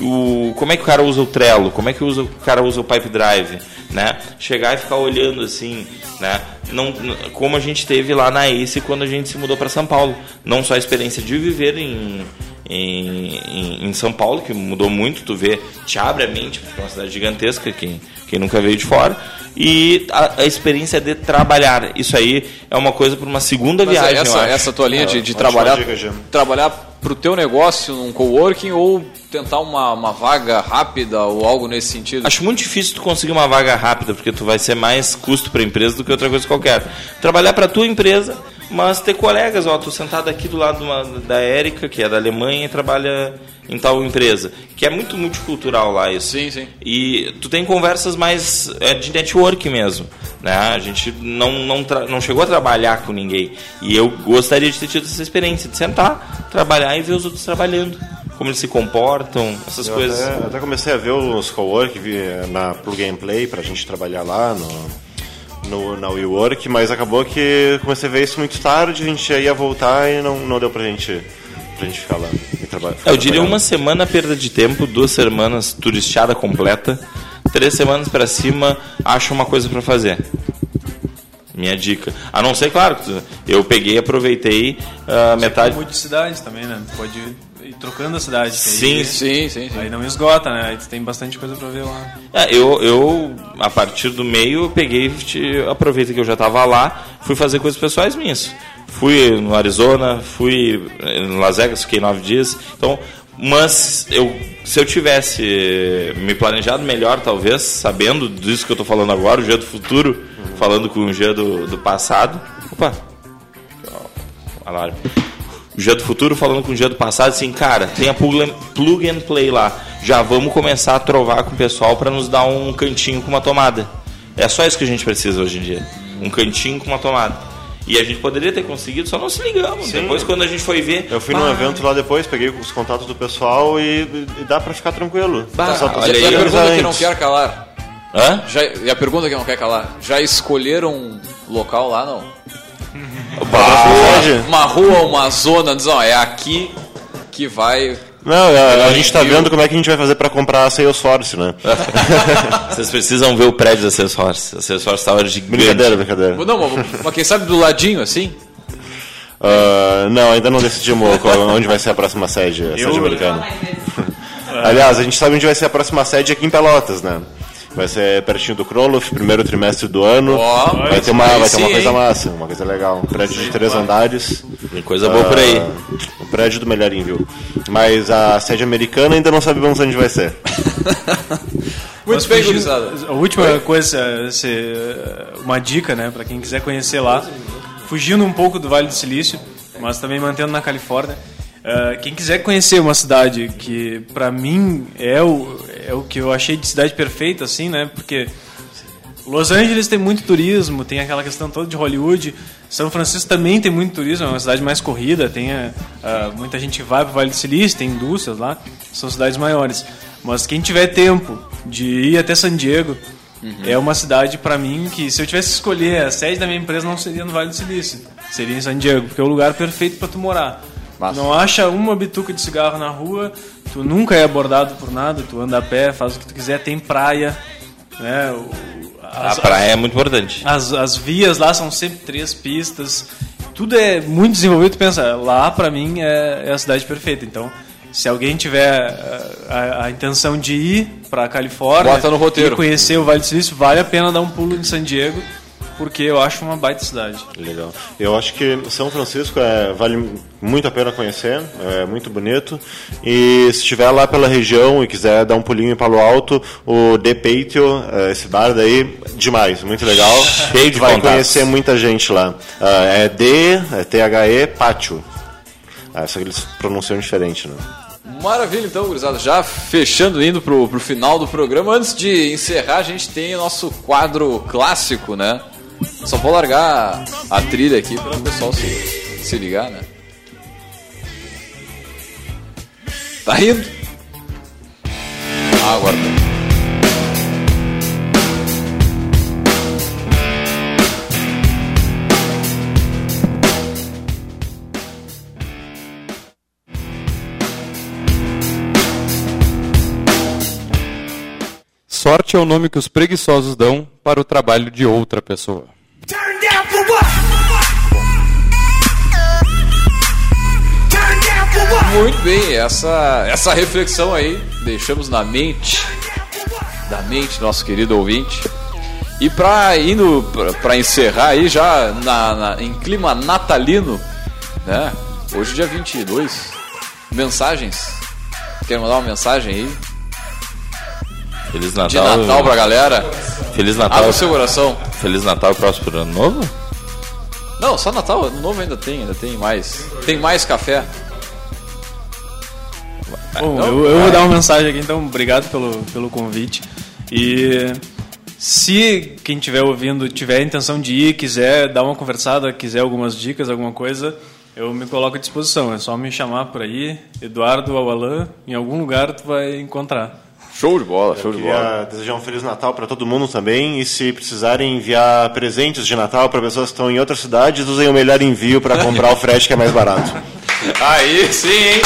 O como é que o cara usa o Trello? Como é que usa, o cara usa o Pipe Drive né? Chegar e ficar olhando assim né? Não como a gente teve lá na Ace quando a gente se mudou para São Paulo. Não só a experiência de viver em em, em, em São Paulo, que mudou muito, tu vê, te abre a mente, porque é uma cidade gigantesca, quem, quem nunca veio de fora, e a, a experiência de trabalhar. Isso aí é uma coisa para uma segunda Mas viagem, essa, essa tua linha de, de ótima trabalhar, dica, trabalhar pro teu negócio num coworking ou tentar uma, uma vaga rápida ou algo nesse sentido? Acho muito difícil tu conseguir uma vaga rápida, porque tu vai ser mais custo para a empresa do que outra coisa qualquer. Trabalhar para tua empresa, mas ter colegas, ó, tô sentado aqui do lado uma- da Érica, que é da Alemanha e trabalha em tal empresa, que é muito multicultural lá isso. Sim, sim. E tu tem conversas mais é, de network mesmo, né? A gente não, não, não chegou a trabalhar com ninguém. E eu gostaria de ter tido essa experiência, de sentar, trabalhar e ver os outros trabalhando. Como eles se comportam, essas Eu coisas. até, até comecei a ver os co-work na Plug and Play pra gente trabalhar lá no, no, na WeWork, mas acabou que comecei a ver isso muito tarde, a gente ia voltar e não, não deu pra gente, pra gente ficar lá. e É, Eu diria uma semana perda de tempo, duas semanas turisteada completa, três semanas pra cima, acho uma coisa pra fazer. Minha dica. A não ser, claro, eu peguei e aproveitei a metade. Muito de cidade também, né? Pode ir trocando a cidade. Sim, aí, Sim, sim, sim. Aí não esgota, né? Aí tem bastante coisa pra ver lá. É, eu, eu, a partir do meio, eu peguei, aproveitei que eu já estava lá, fui fazer coisas pessoais minhas. Fui no Arizona, fui em Las Vegas, fiquei nove dias. Então, mas eu, se eu tivesse me planejado melhor, talvez, sabendo disso que eu estou falando agora, o dia do futuro, falando com o dia do, do passado. Opa! Alarme. O dia do futuro falando com o dia do passado, assim, cara, tem a plug and, play lá. Já vamos começar a trovar com o pessoal para nos dar um cantinho com uma tomada. É só isso que a gente precisa hoje em dia. Um cantinho com uma tomada. E a gente poderia ter conseguido, só não se ligamos. Depois, quando a gente foi ver. Eu fui num "Ah, evento lá depois, peguei os contatos do pessoal e, e dá pra ficar tranquilo. Bah, Só- olha E aí, a pergunta organizar que não antes. quer calar. Hã? Já, e a pergunta que não quer calar. Já escolheram um local lá, não? <laughs> Pode? Uma rua, uma zona, diz, ó, é aqui que vai... Não, a, a gente tá vendo como é que a gente vai fazer pra comprar a Salesforce, né? <laughs> Vocês precisam ver o prédio da Salesforce. A Salesforce é gigante. Brincadeira, brincadeira. Não, mas, mas quem sabe do ladinho, assim? Ah, não, ainda não decidimos onde vai ser a próxima sede, a sede americana. <laughs> Aliás, a gente sabe onde vai ser a próxima sede aqui em Pelotas, né? Vai ser pertinho do Kroloff, primeiro trimestre do ano. Ó, vai ter uma, vai ter uma coisa hein? massa, uma coisa legal. Um prédio de três andares. Tem coisa boa por aí. Ah, O prédio do Melhorim, viu? Mas a sede americana ainda não sabemos onde vai ser. <laughs> Muito bem, gurizada. A última coisa, esse, eh, uma dica, né, para quem quiser conhecer lá, fugindo um pouco do Vale do Silício, mas também mantendo na Califórnia. eh, quem quiser conhecer uma cidade que, para mim, é o, é o que eu achei de cidade perfeita, assim, né, porque Los Angeles tem muito turismo, tem aquela questão toda de Hollywood. São Francisco também tem muito turismo, é uma cidade mais corrida, tem ah, ah, muita gente que vai para o Vale do Silício, tem indústrias lá, são cidades maiores. Mas quem tiver tempo de ir até San Diego, é uma cidade para mim que se eu tivesse que escolher a sede da minha empresa não seria no Vale do Silício, seria em San Diego, porque é o lugar perfeito para tu morar. Massa. Não acha uma bituca de cigarro na rua, tu nunca é abordado por nada, tu anda a pé, faz o que tu quiser, tem praia, né? o- A as- praia é muito importante. as, as vias lá são sempre três pistas. Tudo é muito desenvolvido. Tu pensa, lá pra mim é, é a cidade perfeita. Então, se alguém tiver eh, a, a intenção de ir pra Califórnia Bota no roteiro. e conhecer o Vale do Silício, vale a pena dar um pulo em San Diego, porque eu acho uma baita cidade. Legal. Eu acho que São Francisco é, vale muito a pena conhecer, é muito bonito. E se estiver lá pela região e quiser dar um pulinho em Palo Alto, o The Patio, é, esse bar daí, demais, muito legal. <laughs> Cheio de vai contatos. conhecer muita gente lá. Ah, é D, é T-H-E, Pátio. Ah, só que eles pronunciam diferente, né? Maravilha, então, gurizada. Já fechando, indo pro, pro final do programa. Antes de encerrar, a gente tem o nosso quadro clássico, né? Só vou largar a trilha aqui para o pessoal se, se ligar, né? Tá indo? Ah, agora tá. Sorte é o nome que os preguiçosos dão para o trabalho de outra pessoa. Muito bem, essa, essa reflexão aí deixamos na mente da mente nosso querido ouvinte. E pra indo pra encerrar aí já na, na- em clima natalino, né? Hoje dia 22. Mensagens. Quer mandar uma mensagem aí Feliz de Natal. Natal pra galera? Feliz Natal. Abra o seu coração. Feliz Natal e próspero ano novo? Não, só Natal, ano novo ainda tem, ainda tem mais. Tem mais café. Bom, Não, eu, eu vou dar uma mensagem aqui, então obrigado pelo, pelo convite. E se quem estiver ouvindo tiver a intenção de ir, quiser dar uma conversada, quiser algumas dicas, alguma coisa, eu me coloco à disposição. É só me chamar por aí, Eduardo ou Alan, em algum lugar tu vai encontrar. Show de bola, show de bola. Desejar um Feliz Natal para todo mundo também. E se precisarem enviar presentes de Natal para pessoas que estão em outras cidades, usem o melhor envio para comprar o frete que é mais barato. <laughs> Aí sim, hein?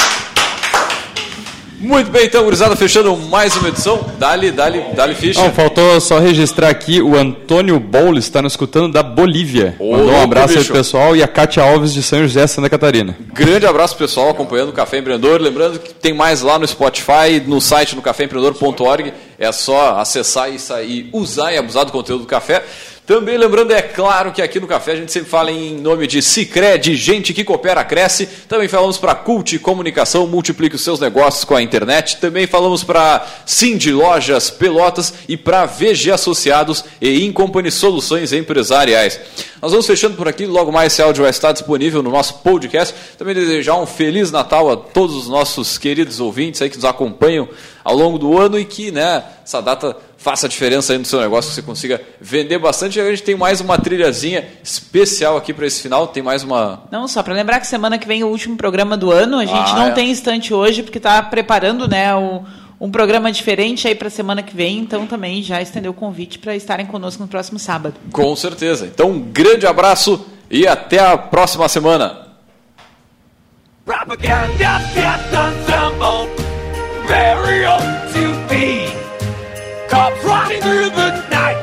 Muito bem, então, gurizada, fechando mais uma edição. Dali, dali, dali ficha. Não, faltou só registrar aqui, o Antônio Boulos está nos escutando da Bolívia. Ô, Mandou um abraço aí bicho. pro pessoal e a Cátia Alves de São José, Santa Catarina. Grande abraço pessoal acompanhando o Café Empreendedor. Lembrando que tem mais lá no Spotify, no site no caféempreendedor.org. É só acessar e sair, usar e abusar do conteúdo do café. Também lembrando, é claro que aqui no Café a gente sempre fala em nome de Cicred, gente que coopera, cresce. Também falamos para Cult Comunicação, multiplique os seus negócios com a internet. Também falamos para Cindy Lojas Pelotas e para VG Associados e Incompany Soluções Empresariais. Nós vamos fechando por aqui, logo mais esse áudio vai estar disponível no nosso podcast. Também desejar um Feliz Natal a todos os nossos queridos ouvintes aí que nos acompanham ao longo do ano e que, né, essa data faça a diferença aí no seu negócio, que você consiga vender bastante. E a gente tem mais uma trilhazinha especial aqui para esse final, tem mais uma... Não, só para lembrar que semana que vem é o último programa do ano. A gente Ah, não é. tem instante hoje porque está preparando, né, o- um programa diferente aí para semana que vem. Então também já estendeu o convite para estarem conosco no próximo sábado. Com certeza. Então, um grande abraço e até a próxima semana. Propaganda death ensemble, old to be. Cops riding through the night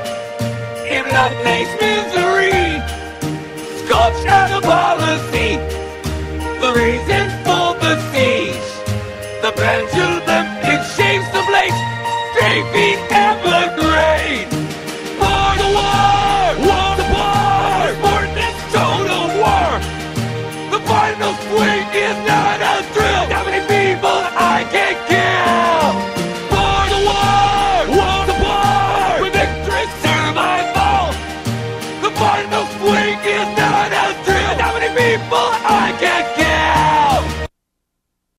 in lovelace misery. Scorched earth policy, the reason for the siege. The pendulum, it shaves the blade, draping evergreen.